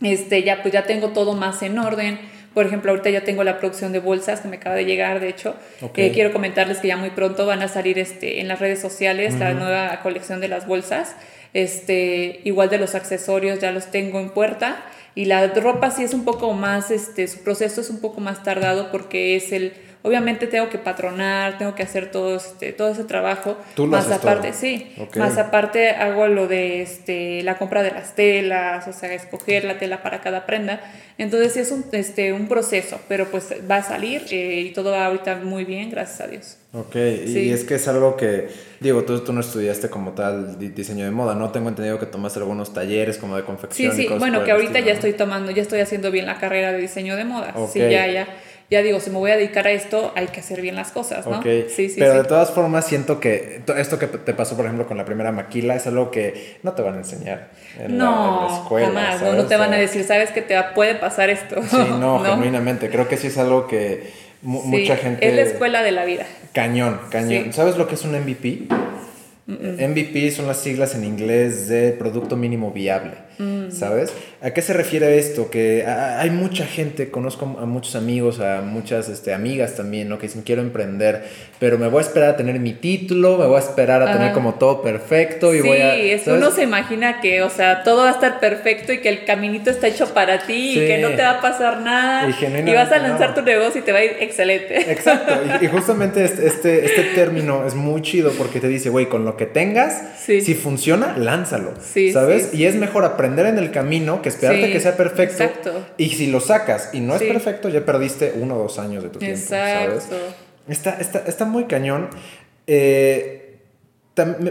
este, ya, pues ya tengo todo más en orden por ejemplo, ahorita ya tengo la producción de bolsas que me acaba de llegar, de hecho. Eh, quiero comentarles que ya muy pronto van a salir este, en las redes sociales la nueva colección de las bolsas. Este, igual de los accesorios ya los tengo en puerta. Y la ropa sí es un poco más, este, su proceso es un poco más tardado porque es el Obviamente tengo que patronar, tengo que hacer todo, este, todo ese trabajo. ¿Tú más aparte, sí. Más aparte hago lo de este, la compra de las telas, o sea, escoger la tela para cada prenda. Entonces es un, este, un proceso, pero pues va a salir eh, y todo va ahorita muy bien, gracias a Dios. Ok, y es que es algo que, digo, tú, tú no estudiaste como tal diseño de moda, ¿no? Tengo entendido que tomaste algunos talleres como de confección. Sí, sí, bueno, que ahorita ya estoy tomando, ya estoy haciendo bien la carrera de diseño de moda. Sí, ya, ya ya digo, si me voy a dedicar a esto, hay que hacer bien las cosas, ¿no? Sí, sí, Pero de todas formas siento que esto que te pasó, por ejemplo, con la primera maquila es algo que no te van a enseñar en, no, la, escuela. Jamás, no, te van a decir, sabes que te puede pasar esto. Sí, no, genuinamente. Creo que sí es algo que mucha gente... Es la escuela de la vida. Cañón, cañón. ¿Sabes lo que es un MVP? MVP son las siglas en inglés de Producto Mínimo Viable. Mm. ¿Sabes? ¿A qué se refiere esto? Que hay mucha gente, conozco a muchos amigos, a muchas este, amigas también, ¿no? Que dicen, quiero emprender, pero me voy a esperar a tener mi título, me voy a esperar a tener como todo perfecto y voy a... Sí, uno se imagina que, o sea, todo va a estar perfecto y que el caminito está hecho para ti y que no te va a pasar nada y, vas a lanzar tu negocio y te va a ir excelente. Exacto, y, justamente este, este, este, término es muy chido porque te dice, güey, con lo que tengas, si funciona, lánzalo, ¿sabes? Y es mejor aprender aprender en el camino que esperarte que sea perfecto. Exacto. Y si lo sacas y no es perfecto, ya perdiste uno o dos años de tu tiempo. ¿sabes? Está, está, está muy cañón. Eh,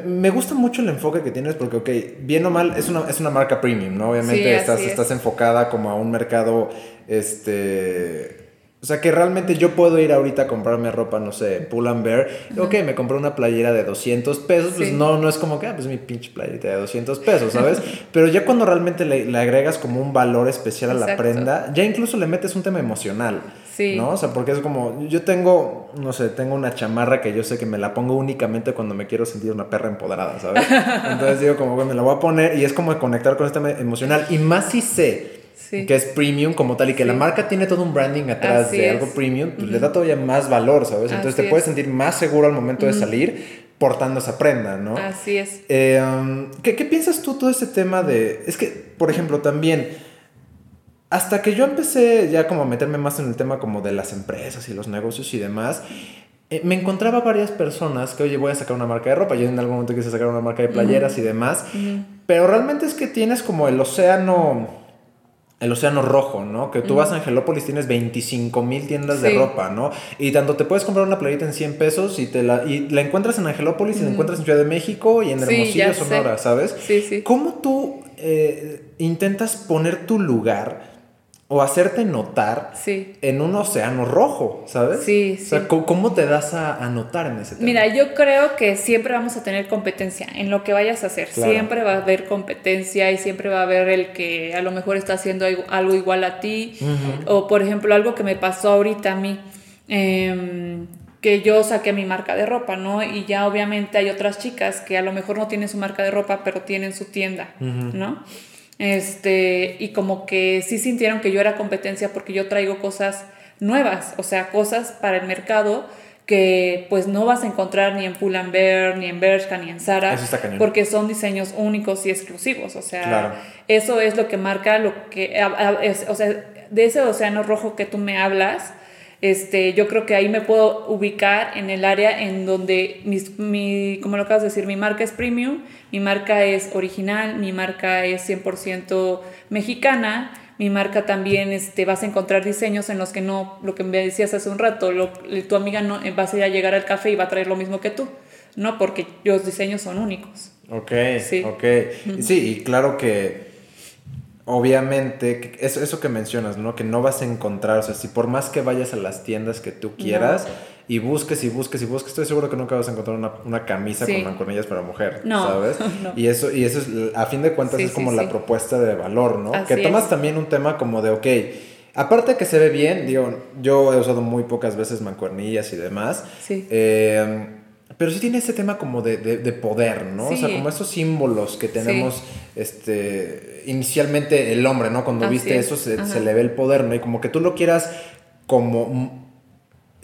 me gusta mucho el enfoque que tienes porque, ok, bien o mal, es una, es una marca premium, ¿no? Obviamente estás, estás enfocada como a un mercado, este o sea que realmente yo puedo ir ahorita a comprarme ropa, no sé, Pull and Bear. Ok, me compré una playera de 200 pesos. Pues no, no es como que, ah, pues mi pinche playerita de 200 pesos, ¿sabes? Pero ya cuando realmente le, agregas como un valor especial a la prenda, ya incluso le metes un tema emocional. Sí. ¿No? O sea, porque es como, yo tengo, no sé, tengo una chamarra que yo sé que me la pongo únicamente cuando me quiero sentir una perra empoderada, ¿sabes? Entonces digo como, me la voy a poner y es como conectar con este tema emocional. Y más si sé que es premium como tal y que la marca tiene todo un branding atrás de algo premium, pues le da todavía más valor, ¿sabes? Entonces te puedes sentir más seguro al momento de salir portando esa prenda, ¿no? Así es. Eh, um, ¿qué, ¿Qué piensas tú todo ese tema de... Es que, por ejemplo, también hasta que yo empecé ya como a meterme más en el tema como de las empresas y los negocios y demás, eh, me encontraba varias personas que, oye, voy a sacar una marca de ropa, yo en algún momento quise sacar una marca de playeras y demás, pero realmente es que tienes como el océano, el océano rojo, ¿no? Que tú vas a Angelópolis, tienes 25 mil tiendas de ropa, ¿no? Y tanto te puedes comprar una playita en 100 pesos y, te la, y la encuentras en Angelópolis y la encuentras en Ciudad de México y en Hermosillo, Sonora, ¿sabes? Sí, sí. ¿Cómo tú eh, intentas poner tu lugar? O hacerte notar en un océano rojo, ¿sabes? Sí, o sea, ¿cómo te das a, notar en ese tema? Mira, yo creo que siempre vamos a tener competencia en lo que vayas a hacer. Siempre va a haber competencia y siempre va a haber el que a lo mejor está haciendo algo igual a ti. O, por ejemplo, algo que me pasó ahorita a mí. Em, que yo saqué mi marca de ropa, ¿no? Y ya obviamente hay otras chicas que a lo mejor no tienen su marca de ropa, pero tienen su tienda, ¿no? Este, y como que sí sintieron que yo era competencia porque yo traigo cosas nuevas, o sea, cosas para el mercado que pues no vas a encontrar ni en Pull&Bear, ni en Bershka, ni en Zara, porque son diseños únicos y exclusivos, o sea, eso es lo que marca lo que, o sea, de ese océano rojo que tú me hablas, este, yo creo que ahí me puedo ubicar en el área en donde, mi, como lo acabas de decir, mi marca es premium, mi marca es original, mi marca es 100% mexicana, mi marca también este, vas a encontrar diseños en los que no, lo que me decías hace un rato, tu amiga no va a ir a llegar al café y va a traer lo mismo que tú, ¿no? Porque los diseños son únicos. Ok, sí. ok. Sí, y claro que obviamente, eso, eso que mencionas, ¿no? Que no vas a encontrar, o sea, si por más que vayas a las tiendas que tú quieras y busques y busques y busques, estoy seguro que nunca vas a encontrar una, una camisa con manconillas para mujer, ¿sabes? Y eso, y eso es, a fin de cuentas, es como la propuesta de valor, ¿no? que tomas también un tema como de, ok, aparte que se ve bien, digo, yo he usado muy pocas veces mancuernillas y demás. Sí. Eh, pero sí tiene ese tema como de, de, poder, ¿no? O sea, como esos símbolos que tenemos, este, inicialmente el hombre, ¿no? Cuando viste eso se, se, le ve el poder, ¿no? Y como que tú lo quieras como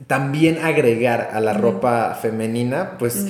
también agregar a la ropa femenina, pues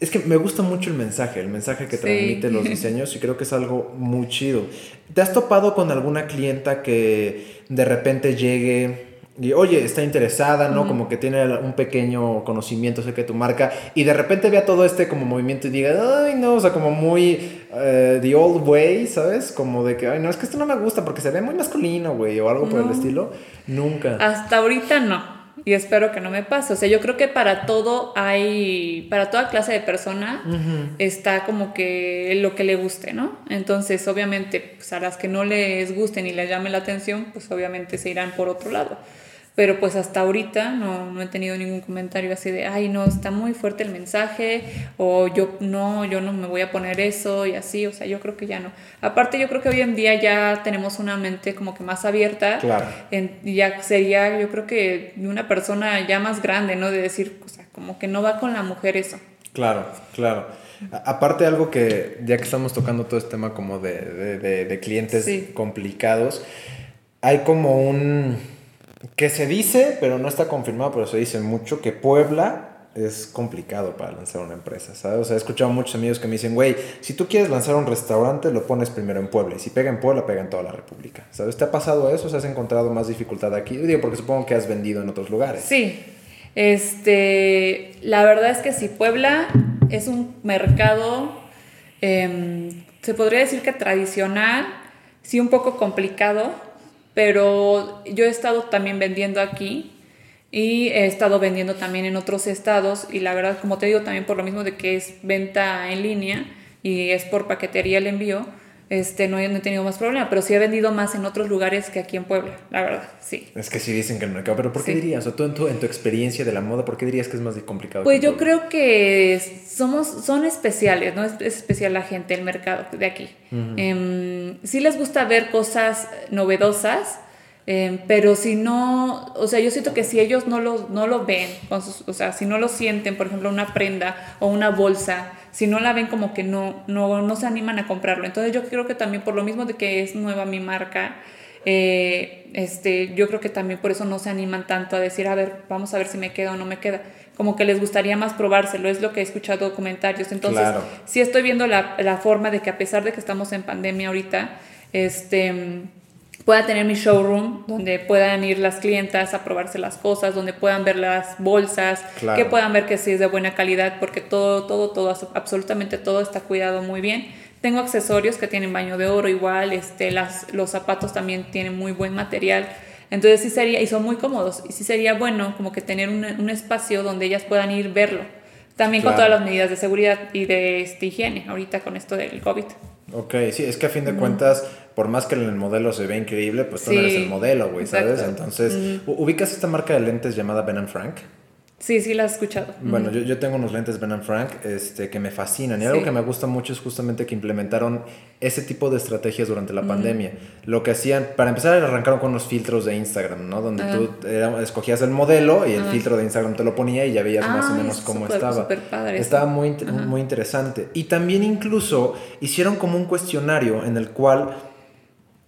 es que me gusta mucho el mensaje, el mensaje que transmite los diseños y creo que es algo muy chido. ¿Te has topado con alguna clienta que de repente llegue y oye, está interesada, ¿no? Como que tiene un pequeño conocimiento acerca de tu marca y de repente vea todo este como movimiento y diga, ay, no, o sea, como muy uh, the old way, ¿sabes? Como de que, ay, no, es que esto no me gusta porque se ve muy masculino, güey, o algo por el estilo. Nunca. Hasta ahorita no. Y espero que no me pase. O sea, yo creo que para todo hay, para toda clase de persona está como que lo que le guste, ¿no? Entonces, obviamente, pues a las que no les gusten y les llame la atención, pues obviamente se irán por otro lado pero pues hasta ahorita no, no, he tenido ningún comentario así de, ay, no, está muy fuerte el mensaje, o yo no, yo no me voy a poner eso y así, o sea, yo creo que ya no. Aparte, yo creo que hoy en día ya tenemos una mente como que más abierta, claro. ya sería, yo creo que una persona ya más grande, ¿no? De decir, o sea, como que no va con la mujer eso. Claro, claro. Aparte algo que, ya que estamos tocando todo este tema como de, de, de, clientes complicados, hay como un que se dice, pero no está confirmado, pero se dice mucho, que Puebla es complicado para lanzar una empresa, ¿sabes? O sea, he escuchado a muchos amigos que me dicen, güey, si tú quieres lanzar un restaurante, lo pones primero en Puebla, y si pega en Puebla, pega en toda la República, ¿sabes? ¿Te ha pasado eso? ¿O has encontrado más dificultad aquí? digo, porque supongo que has vendido en otros lugares. Sí, este, la verdad es que si Puebla es un mercado, em, se podría decir que tradicional, sí un poco complicado, pero yo he estado también vendiendo aquí y he estado vendiendo también en otros estados y la verdad, como te digo, también por lo mismo de que es venta en línea y es por paquetería el envío, este, no, he tenido más problema, pero sí he vendido más en otros lugares que aquí en Puebla, la verdad, sí. Es que sí dicen que el mercado, pero ¿por qué dirías? O tú en tu, en tu experiencia de la moda, ¿por qué dirías que es más complicado? Pues yo creo que somos, son especiales, ¿no? Es, especial la gente, el mercado de aquí. Em, sí les gusta ver cosas novedosas, em, pero si no, o sea, yo siento que si ellos no lo, no lo ven, o sea, si no lo sienten, por ejemplo, una prenda o una bolsa, si no la ven como que no, no, no se animan a comprarlo. Entonces yo creo que también por lo mismo de que es nueva mi marca, eh, este, yo creo que también por eso no se animan tanto a decir, a ver, vamos a ver si me queda o no me queda. Como que les gustaría más probárselo, es lo que he escuchado comentarios. Entonces, sí estoy viendo la, la forma de que a pesar de que estamos en pandemia ahorita, este pueda tener mi showroom donde puedan ir las clientas a probarse las cosas, donde puedan ver las bolsas, que puedan ver que sí es de buena calidad, porque todo, todo, todo, absolutamente todo está cuidado muy bien. Tengo accesorios que tienen baño de oro igual, este, las, los zapatos también tienen muy buen material. Entonces sí sería, y son muy cómodos, y sí sería bueno como que tener un, un espacio donde ellas puedan ir verlo. También con todas las medidas de seguridad y de este, higiene, ahorita con esto del COVID. Ok, sí, es que a fin de cuentas, por más que el modelo se ve increíble, pues tú no eres el modelo, güey, ¿sabes? Entonces, ¿ubicas esta marca de lentes llamada Ben Frank? Sí, sí, la has escuchado. Bueno, yo, yo, tengo unos lentes Ben Frank este, que me fascinan. Y algo que me gusta mucho es justamente que implementaron ese tipo de estrategias durante la pandemia. Lo que hacían, para empezar, arrancaron con unos filtros de Instagram, ¿no? Donde tú escogías el modelo y el filtro de Instagram te lo ponía y ya veías más o menos cómo estaba. estaba muy, muy interesante. Y también incluso hicieron como un cuestionario en el cual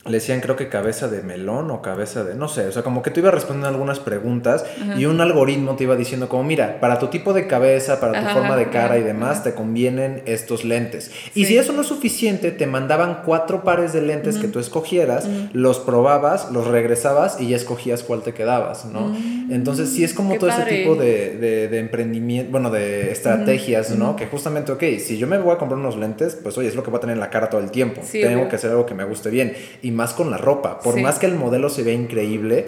le decían creo que cabeza de melón o cabeza de, no sé, o sea, como que tú ibas respondiendo algunas preguntas y un algoritmo te iba diciendo como, mira, para tu tipo de cabeza, para tu forma de cara y demás, te convienen estos lentes. Y si eso no es suficiente, te mandaban cuatro pares de lentes que tú escogieras, los probabas, los regresabas y ya escogías cuál te quedabas, ¿no? Mm. Entonces sí es como todo ese tipo de, de, emprendimiento, bueno, de estrategias, ¿no? Que justamente, ok, si yo me voy a comprar unos lentes, pues oye, es lo que voy a tener en la cara todo el tiempo. Tengo que hacer algo que me guste bien. Y más con la ropa. Por más que el modelo se vea increíble,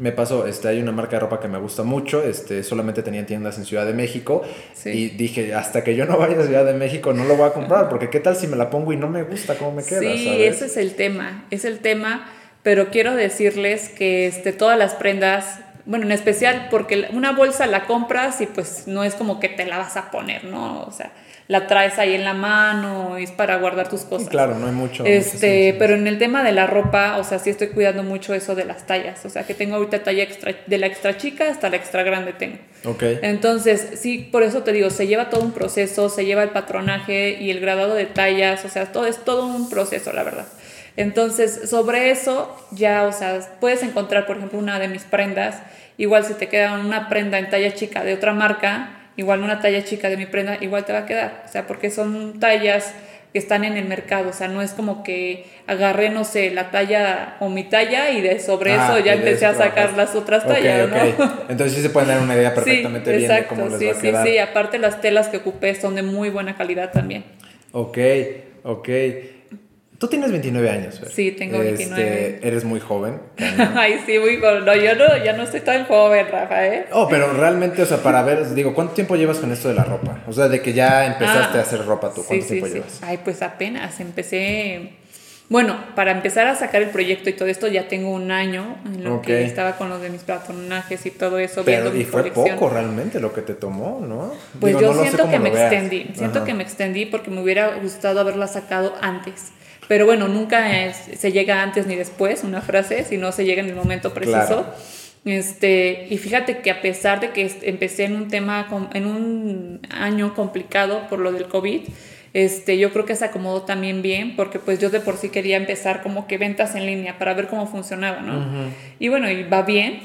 me pasó, este, hay una marca de ropa que me gusta mucho, este, solamente tenía tiendas en Ciudad de México y dije, hasta que yo no vaya a Ciudad de México no lo voy a comprar, porque qué tal si me la pongo y no me gusta cómo me queda. Sí, ese es el tema, es el tema, pero quiero decirles que este, todas las prendas, bueno, en especial porque una bolsa la compras y pues no es como que te la vas a poner, ¿no? O sea, la traes ahí en la mano, es para guardar tus cosas. Claro, no hay mucho. Este, pero en el tema de la ropa, o sea, sí estoy cuidando mucho eso de las tallas. O sea, que tengo ahorita talla extra, de la extra chica hasta la extra grande tengo. Ok. Entonces, sí, por eso te digo, se lleva todo un proceso, se lleva el patronaje y el gradado de tallas, o sea, todo es todo un proceso, la verdad. Entonces, sobre eso, ya, o sea, puedes encontrar, por ejemplo, una de mis prendas, igual si te queda una prenda en talla chica de otra marca, igual una talla chica de mi prenda, igual te va a quedar. O sea, porque son tallas que están en el mercado. O sea, no es como que agarré, no sé, la talla o mi talla y de sobre ah, eso ya empecé a sacar las otras tallas, ¿no? Entonces sí se pueden dar una idea perfectamente bien de cómo les sí, va a quedar. Sí, sí, aparte las telas que ocupé son de muy buena calidad también. Ok, ok. Tú tienes 29 años, ¿verdad? Sí, tengo 29. Este, eres muy joven. Ay, sí, muy joven. No, yo no, ya no estoy tan joven, Rafa, ¿eh? Oh, pero realmente, o sea, para ver, digo, ¿cuánto tiempo llevas con esto de la ropa? O sea, de que ya empezaste ah, a hacer ropa tú, ¿cuánto tiempo llevas? Ay, pues apenas empecé. Bueno, para empezar a sacar el proyecto y todo esto ya tengo un año en lo que estaba con los de mis patronajes y todo eso. Pero y fue poco realmente lo que te tomó, ¿no? Pues yo siento que me extendí, siento que me extendí porque me hubiera gustado haberla sacado antes. Pero bueno, nunca se llega antes ni después una frase, sino se llega en el momento preciso. Este, y fíjate que a pesar de que empecé en un tema, en un año complicado por lo del COVID, este, yo creo que se acomodó también bien, porque pues yo de por sí quería empezar como que ventas en línea para ver cómo funcionaba, ¿no? Y bueno, y va bien,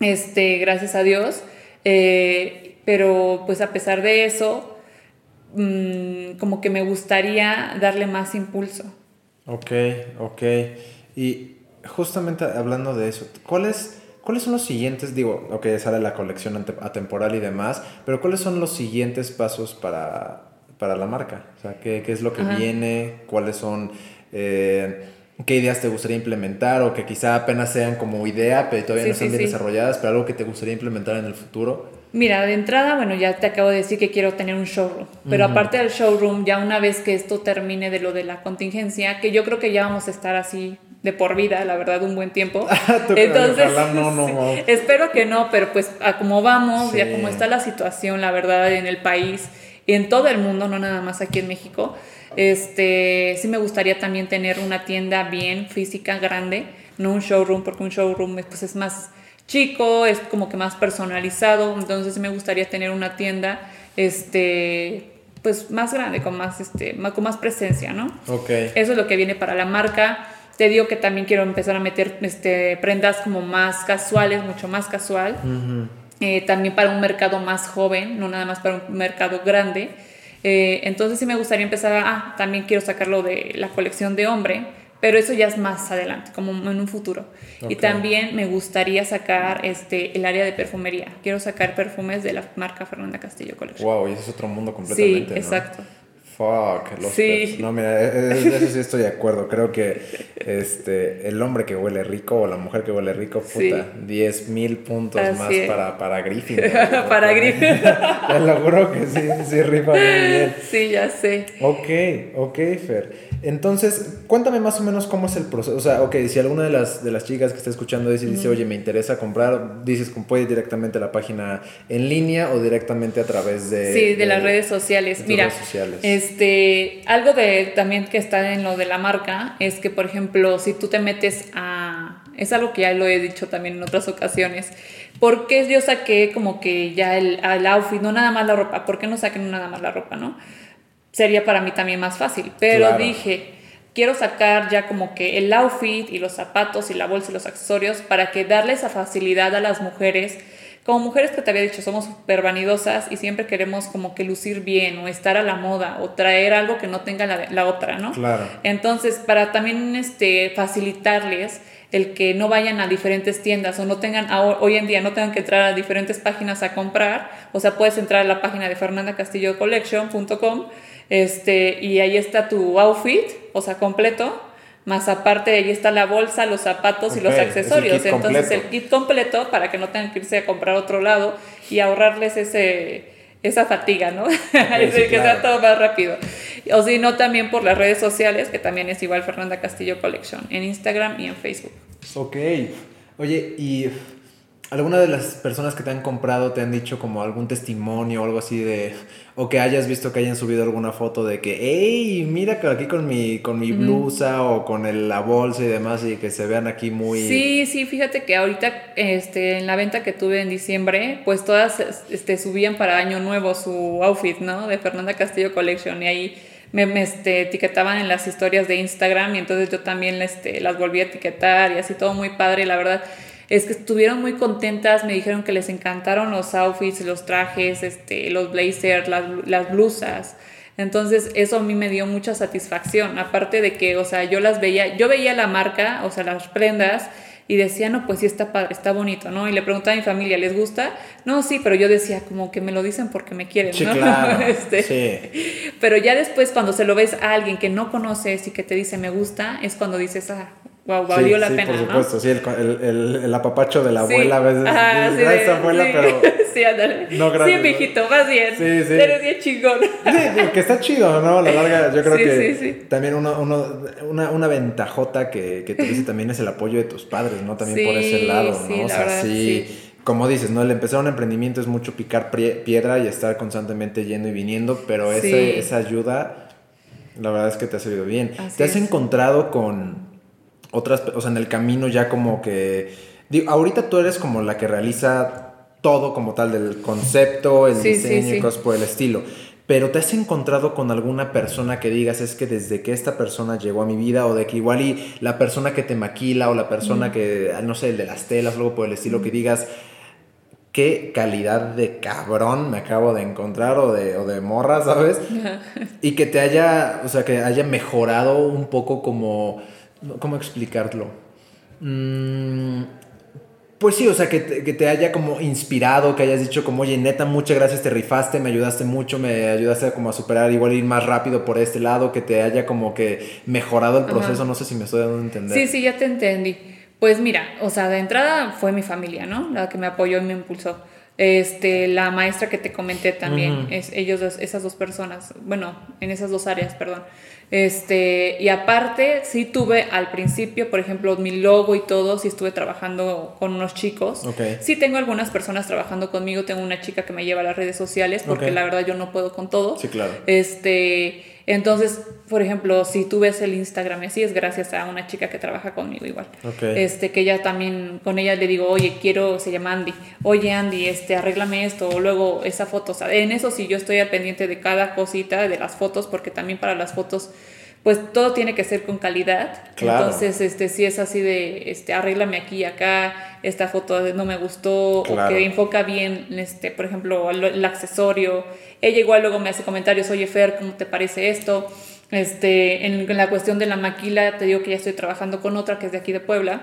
este, gracias a Dios, eh, pero pues a pesar de eso, Mm, como que me gustaría darle más impulso. Ok, ok. Y justamente hablando de eso, ¿cuáles, ¿cuáles son los siguientes? Digo, ok, sale la colección atemporal y demás, pero ¿cuáles son los siguientes pasos para, para la marca? O sea, ¿qué, qué es lo que viene? ¿Cuáles son... Eh, qué ideas te gustaría implementar o que quizá apenas sean como idea, pero todavía no están bien desarrolladas, pero algo que te gustaría implementar en el futuro? Mira, de entrada, bueno, ya te acabo de decir que quiero tener un showroom, pero aparte del showroom, ya una vez que esto termine de lo de la contingencia, que yo creo que ya vamos a estar así de por vida, la verdad, un buen tiempo. Entonces, no, no, espero que no, pero pues a como vamos, ya como está la situación, la verdad, en el país y en todo el mundo, no nada más aquí en México, este, sí me gustaría también tener una tienda bien física, grande, no un showroom, porque un showroom pues, es más chico, es como que más personalizado, entonces me gustaría tener una tienda este pues más grande, con más, este, con más presencia, ¿no? Ok. Eso es lo que viene para la marca. te digo que también quiero empezar a meter este, prendas como más casuales, mucho más casual. Eh, también para un mercado más joven, no nada más para un mercado grande. Eh, entonces sí me gustaría empezar a, ah, también quiero sacarlo de la colección de hombre, pero eso ya es más adelante, como en un futuro. Y también me gustaría sacar este, el área de perfumería. Quiero sacar perfumes de la marca Fernanda Castillo Collection. Wow, y ese es otro mundo completamente. Sí, exacto. Fuck, los sí. No, mira, e, e, de eso sí estoy de acuerdo. Creo que este, el hombre que huele rico o la mujer que huele rico, puta, 10 mil puntos más para, para Griffin. para Griffin. Te lo juro que sí, sí rifa muy bien. Sí, ya sé. Ok, ok, Fer. Entonces, cuéntame más o menos cómo es el proceso. O sea, ok, si alguna de las, de las chicas que está escuchando dice, dice, oye, me interesa comprar, dices, puede directamente a la página en línea o directamente a través de... Sí, de, las redes sociales. Mira, este, algo de también que está en lo de la marca es que, por ejemplo, si tú te metes a... Es algo que ya lo he dicho también en otras ocasiones. ¿Por qué yo saqué como que ya el, el outfit, no nada más la ropa? ¿Por qué no saquen nada más la ropa, no? sería para mí también más fácil. Pero dije, quiero sacar ya como que el outfit y los zapatos y la bolsa y los accesorios para que darle esa facilidad a las mujeres. Como mujeres que te había dicho, somos súper vanidosas y siempre queremos como que lucir bien o estar a la moda o traer algo que no tenga la, la otra, ¿no? Claro. Entonces, para también este, facilitarles el que no vayan a diferentes tiendas o no tengan, hoy en día no tengan que entrar a diferentes páginas a comprar, o sea, puedes entrar a la página de fernandacastillocollection.com este, y ahí está tu outfit, o sea, completo, más aparte ahí está la bolsa, los zapatos y los accesorios. Entonces el kit completo para que no tengan que irse a comprar otro lado y ahorrarles ese, esa fatiga, ¿no? que sea todo más rápido. O si no, también por las redes sociales, que también es igual Fernanda Castillo Collection, en Instagram y en Facebook. Ok. Oye, y ¿Alguna de las personas que te han comprado te han dicho como algún testimonio o algo así de... o que hayas visto que hayan subido alguna foto de que, hey, mira que aquí con mi, con mi blusa o con el, la bolsa y demás y que se vean aquí muy... Sí, sí, fíjate que ahorita este, en la venta que tuve en diciembre, pues todas este, subían para Año Nuevo su outfit, ¿no? De Fernanda Castillo Collection y ahí me, este, etiquetaban en las historias de Instagram y entonces yo también este, las volví a etiquetar y así todo muy padre, la verdad es que estuvieron muy contentas, me dijeron que les encantaron los outfits, los trajes, este, los blazers, las, las blusas. Entonces eso a mí me dio mucha satisfacción, aparte de que, o sea, yo las veía, yo veía la marca, o sea, las prendas y decía, no, pues sí está padre, está bonito, ¿no? Y le preguntaba a mi familia, ¿les gusta? No, sí, pero yo decía, como que me lo dicen porque me quieren, sí, ¿no? Claro, este, sí. Pero ya después cuando se lo ves a alguien que no conoces y que te dice me gusta, es cuando dices, ah, Wow, valió la pena. Por supuesto, sí, el, el, el, apapacho de la abuela a veces. Ah, sí, gracias, abuela, pero. Sí, ándale. No, gracias. Sí, mijito, más bien. Sí, sí. Eres bien chingón. Sí, que está chido, ¿no? La larga, yo creo que también uno, uno, una, una ventajota que, que te dice también es el apoyo de tus padres, ¿no? También por ese lado, ¿no? o sea, sí como dices, ¿no? El empezar un emprendimiento es mucho picar piedra y estar constantemente yendo y viniendo, pero ese, esa ayuda, la verdad es que te ha servido bien. ¿Te has encontrado con, otras, o sea, en el camino ya como que, digo, ahorita tú eres como la que realiza todo como tal del concepto, el diseño y cosas por el estilo. Pero te has encontrado con alguna persona que digas es que desde que esta persona llegó a mi vida o de que igual y la persona que te maquila o la persona que, no sé, el de las telas algo por el estilo, que digas qué calidad de cabrón me acabo de encontrar o de, o de morra, ¿sabes? y que te haya, o sea, que haya mejorado un poco como ¿Cómo explicarlo? Mm, pues sí, o sea, que te, haya como inspirado, que hayas dicho como, oye, neta, muchas gracias, te rifaste, me ayudaste mucho, me ayudaste como a superar, igual ir más rápido por este lado, que te haya como que mejorado el proceso, no sé si me estoy dando a entender. Sí, sí, ya te entendí. Pues mira, o sea, de entrada fue mi familia, ¿no? La que me apoyó y me impulsó. Este, la maestra que te comenté también, es, ellos, esas dos personas, bueno, en esas dos áreas, perdón. Este, y aparte, sí tuve al principio, por ejemplo, mi logo y todo, sí estuve trabajando con unos chicos. Sí tengo algunas personas trabajando conmigo, tengo una chica que me lleva a las redes sociales, porque la verdad yo no puedo con todo. Sí, claro. Este, entonces, por ejemplo, si tú ves el Instagram así, es gracias a una chica que trabaja conmigo igual. Este, que ella también, con ella le digo, oye, quiero, se llama Andy, oye Andy, este, arréglame esto, o luego esa foto, o sea, en eso sí yo estoy al pendiente de cada cosita de las fotos, porque también para las fotos pues todo tiene que ser con calidad. Entonces, este, si es así de, este, arréglame aquí y acá, esta foto no me gustó, o que enfoca bien, este, por ejemplo, el, accesorio. Ella igual luego me hace comentarios, oye Fer, ¿cómo te parece esto? Este, en, la cuestión de la maquila, te digo que ya estoy trabajando con otra que es de aquí de Puebla.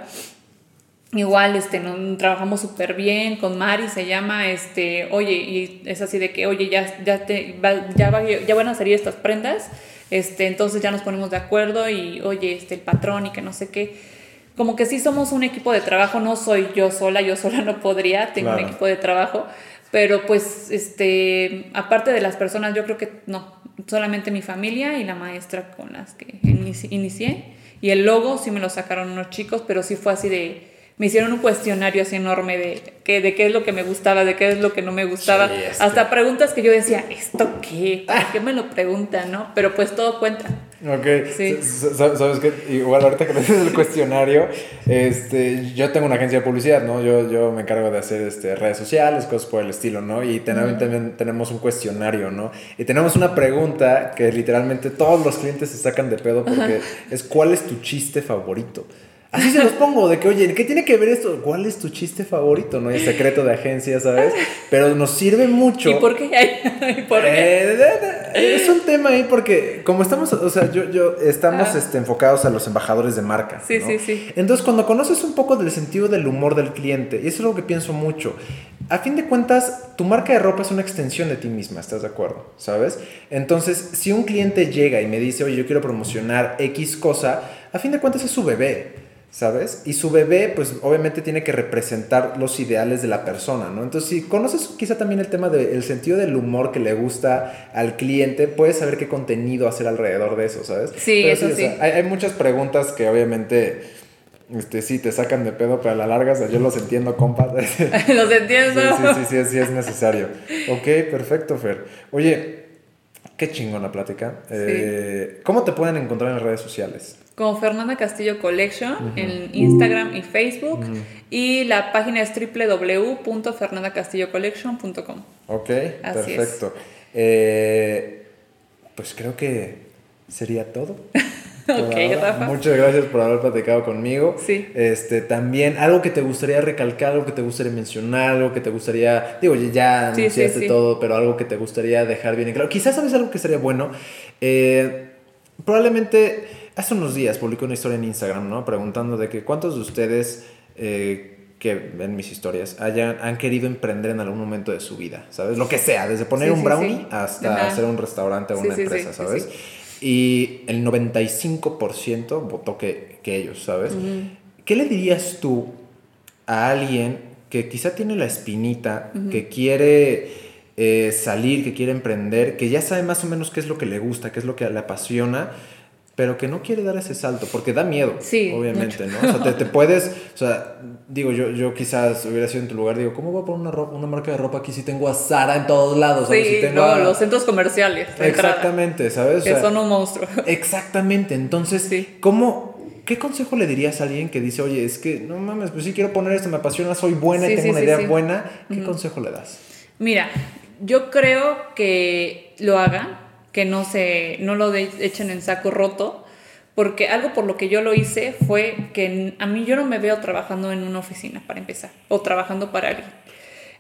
Igual, este, no, trabajamos súper bien con Mari, se llama, este, oye, y es así de que, oye, ya, ya, te, ya, ya van a salir estas prendas, este, entonces ya nos ponemos de acuerdo y oye, este, el patrón y que no sé qué. Como que sí somos un equipo de trabajo, no soy yo sola, yo sola no podría, tengo un equipo de trabajo, pero pues, este, aparte de las personas, yo creo que no, solamente mi familia y la maestra con las que inicié. Y el logo sí me lo sacaron unos chicos, pero sí fue así de, me hicieron un cuestionario así enorme de, que, de qué es lo que me gustaba, de qué es lo que no me gustaba. Este. Hasta preguntas que yo decía, ¿esto qué? ¿Por qué me lo preguntan, no? Pero pues todo cuenta. Ok, sí. sabes que igual ahorita que me dices el cuestionario, este, yo tengo una agencia de publicidad, ¿no? Yo, yo me encargo de hacer este, redes sociales, cosas por el estilo, ¿no? Y tenemos, también tenemos un cuestionario, ¿no? Y tenemos una pregunta que literalmente todos los clientes se sacan de pedo porque es ¿cuál es tu chiste favorito? Así se los pongo, de que, oye, ¿qué tiene que ver esto? ¿Cuál es tu chiste favorito? No es secreto de agencia, ¿sabes? Pero nos sirve mucho. ¿Y por qué? ¿Por qué? Eh, es un tema ahí porque, como estamos, o sea, yo, yo estamos ah. este, enfocados a los embajadores de marca. Sí, sí, sí. Entonces, cuando conoces un poco del sentido del humor del cliente, y eso es algo que pienso mucho, a fin de cuentas, tu marca de ropa es una extensión de ti misma, ¿estás de acuerdo? ¿Sabes? Entonces, si un cliente llega y me dice, oye, yo quiero promocionar X cosa, a fin de cuentas es su bebé. ¿Sabes? Y su bebé, pues obviamente tiene que representar los ideales de la persona, ¿no? Entonces, si conoces quizá también el tema del sentido del humor que le gusta al cliente, puedes saber qué contenido hacer alrededor de eso, ¿sabes? Sí, eso sí. hay, muchas preguntas que obviamente... Este, sí, te sacan de pedo, pero a la larga, yo los entiendo, compa. los entiendo. Sí, sí, sí, sí, es necesario. Ok, perfecto, Fer. Oye, qué chingona plática. Eh, ¿Cómo te pueden encontrar en las redes sociales? como Fernanda Castillo Collection en Instagram y Facebook. Y la página es www.fernandacastillocollection.com. Ok, perfecto. Eh, pues creo que sería todo. Rafa. Muchas gracias por haber platicado conmigo. Sí. Este, también algo que te gustaría recalcar, algo que te gustaría mencionar, algo que te gustaría, digo, ya anunciaste todo, pero algo que te gustaría dejar bien claro. Quizás sabes algo que sería bueno. Eh, probablemente hace unos días publicó una historia en Instagram, ¿no? Preguntando de que cuántos de ustedes eh, que ven mis historias hayan, han querido emprender en algún momento de su vida, ¿sabes? Lo que sea, desde poner un brownie hasta hacer un restaurante o una empresa, ¿sabes? Y el 95% votó que, que, ellos, ¿sabes? ¿Qué le dirías tú a alguien que quizá tiene la espinita, que quiere eh, salir, que quiere emprender, que ya sabe más o menos qué es lo que le gusta, qué es lo que le apasiona? Pero que no quiere dar ese salto, porque da miedo, sí, obviamente, ¿no? O sea, te, puedes, o sea, digo, yo, yo quizás hubiera sido en tu lugar, digo, ¿cómo voy a poner una, ropa, una marca de ropa aquí si tengo a Sara en todos lados? Sí, si no, los centros comerciales. Exactamente, ¿sabes? que son un monstruo. Exactamente, entonces, ¿cómo, ¿qué consejo le dirías a alguien que dice, oye, es que, no mames, pues sí quiero poner esto, me apasiona, soy buena y tengo una idea buena? ¿Qué consejo le das? Mira, yo creo que lo hagan que no, se, no lo echen en saco roto, porque algo por lo que yo lo hice fue que a mí yo no me veo trabajando en una oficina para empezar, o trabajando para alguien.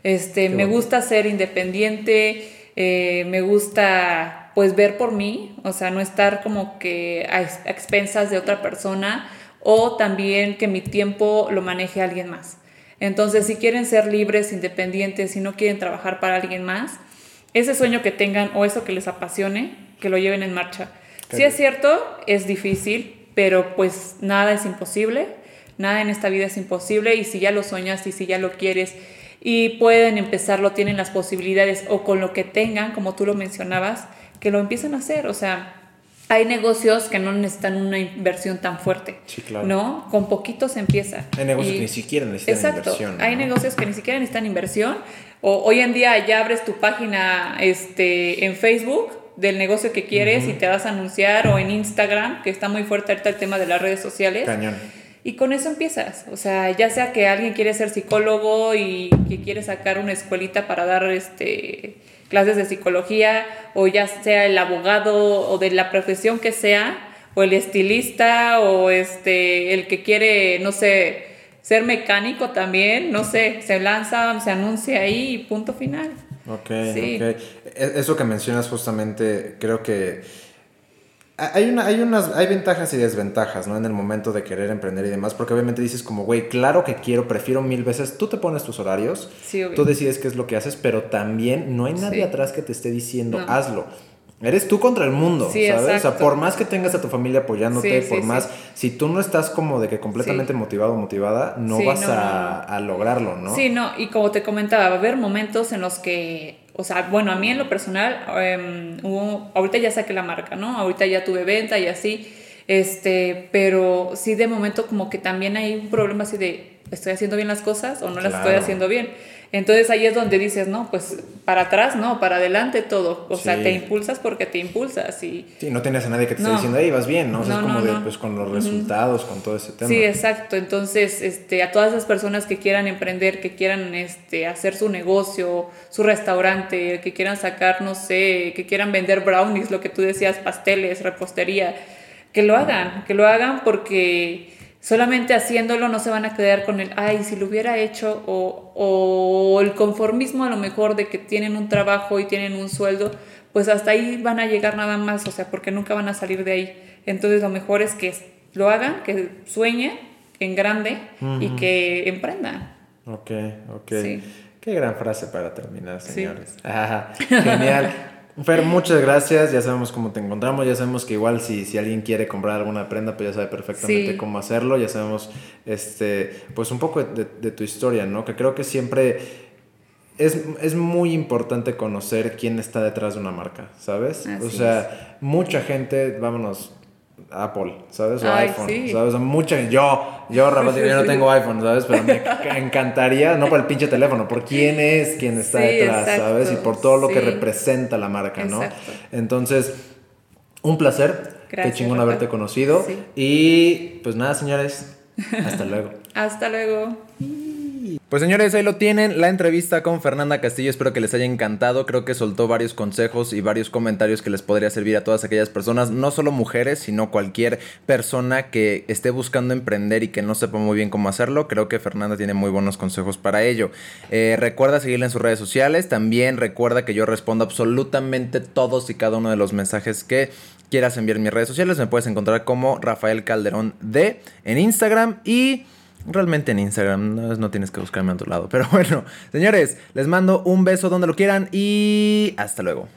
Este, me gusta ser independiente, eh, me gusta pues ver por mí, o sea, no estar como que a, expensas de otra persona o también que mi tiempo lo maneje alguien más. Entonces, si quieren ser libres, independientes, si no quieren trabajar para alguien más, ese sueño que tengan o eso que les apasione, que lo lleven en marcha. Si es cierto, es difícil, pero pues nada es imposible, nada en esta vida es imposible y si ya lo sueñas y si ya lo quieres y pueden empezarlo, tienen las posibilidades o con lo que tengan, como tú lo mencionabas, que lo empiecen a hacer, o sea, hay negocios que no necesitan una inversión tan fuerte. Sí, claro. ¿No? Con poquito se empieza. Hay negocios que ni siquiera necesitan exacto, Hay negocios que ni siquiera necesitan inversión. O hoy en día ya abres tu página este, en Facebook del negocio que quieres y te vas a anunciar o en Instagram, que está muy fuerte ahorita el tema de las redes sociales. Cañón. Y con eso empiezas. O sea, ya sea que alguien quiere ser psicólogo y que quiere sacar una escuelita para dar este clases de psicología o ya sea el abogado o de la profesión que sea, o el estilista o este el que quiere, no sé, ser mecánico también, no sé, se lanza, se anuncia ahí y punto final. Ok, sí. ok. E, eso que mencionas justamente, creo que hay, una, hay, unas, hay ventajas y desventajas, ¿no? En el momento de querer emprender y demás, porque obviamente dices como, güey, claro que quiero, prefiero mil veces, tú te pones tus horarios, tú decides qué es lo que haces, pero también no hay nadie atrás que te esté diciendo, hazlo. Eres tú contra el mundo, ¿sabes? O sea, por más que tengas a tu familia apoyándote, por más, si tú no estás como de que completamente motivado o motivada, no vas a, a, lograrlo, ¿no? Sí, no, y como te comentaba, va a haber momentos en los que, o sea, bueno, a mí en lo personal, em, ahorita ya saqué la marca, ¿no? Ahorita ya tuve venta y así, este, pero sí de momento como que también hay un problema así de, ¿estoy haciendo bien las cosas o no las estoy haciendo bien? Entonces ahí es donde dices, no, pues para atrás, no, para adelante todo. O sea, te impulsas porque te impulsas y... Sí, no tienes a nadie que te esté diciendo, hey, vas bien, ¿no? O sea, es como de, pues con los resultados, con todo ese tema. Sí, exacto. Entonces, este, a todas esas personas que quieran emprender, que quieran este, hacer su negocio, su restaurante, que quieran sacar, no sé, que quieran vender brownies, lo que tú decías, pasteles, repostería, que lo hagan, que lo hagan porque solamente haciéndolo no se van a quedar con el, ay, si lo hubiera hecho, o, o, el conformismo a lo mejor de que tienen un trabajo y tienen un sueldo, pues hasta ahí van a llegar nada más, o sea, porque nunca van a salir de ahí. Entonces lo mejor es que lo hagan, que sueñen en grande y que emprendan. Ok, ok. Qué gran frase para terminar, señores. genial. Fer, muchas gracias. Ya sabemos cómo te encontramos. Ya sabemos que igual si, si alguien quiere comprar alguna prenda, pues ya sabe perfectamente cómo hacerlo. Ya sabemos, este, pues un poco de, tu historia, ¿no? Que creo que siempre es, es, muy importante conocer quién está detrás de una marca, ¿sabes? o sea, mucha gente, vámonos, Apple, ¿sabes? O iPhone, ¿sabes? Mucha, yo, yo, Rafa, yo no tengo iPhone, ¿sabes? Pero me encantaría, no por el pinche teléfono, por quién es quien está detrás, ¿sabes? Y por todo lo que representa la marca, ¿no? Entonces, un placer. Qué chingón haberte conocido. Y pues nada, señores, hasta luego. hasta luego. Pues señores, ahí lo tienen, la entrevista con Fernanda Castillo, espero que les haya encantado, creo que soltó varios consejos y varios comentarios que les podría servir a todas aquellas personas, no solo mujeres, sino cualquier persona que esté buscando emprender y que no sepa muy bien cómo hacerlo, creo que Fernanda tiene muy buenos consejos para ello. Eh, recuerda seguirla en sus redes sociales, también recuerda que yo respondo absolutamente todos y cada uno de los mensajes que quieras enviar en mis redes sociales, me puedes encontrar como Rafael Calderón D en Instagram y... Realmente en Instagram, no, tienes que buscarme a tu lado. Pero bueno, señores, les mando un beso donde lo quieran y hasta luego.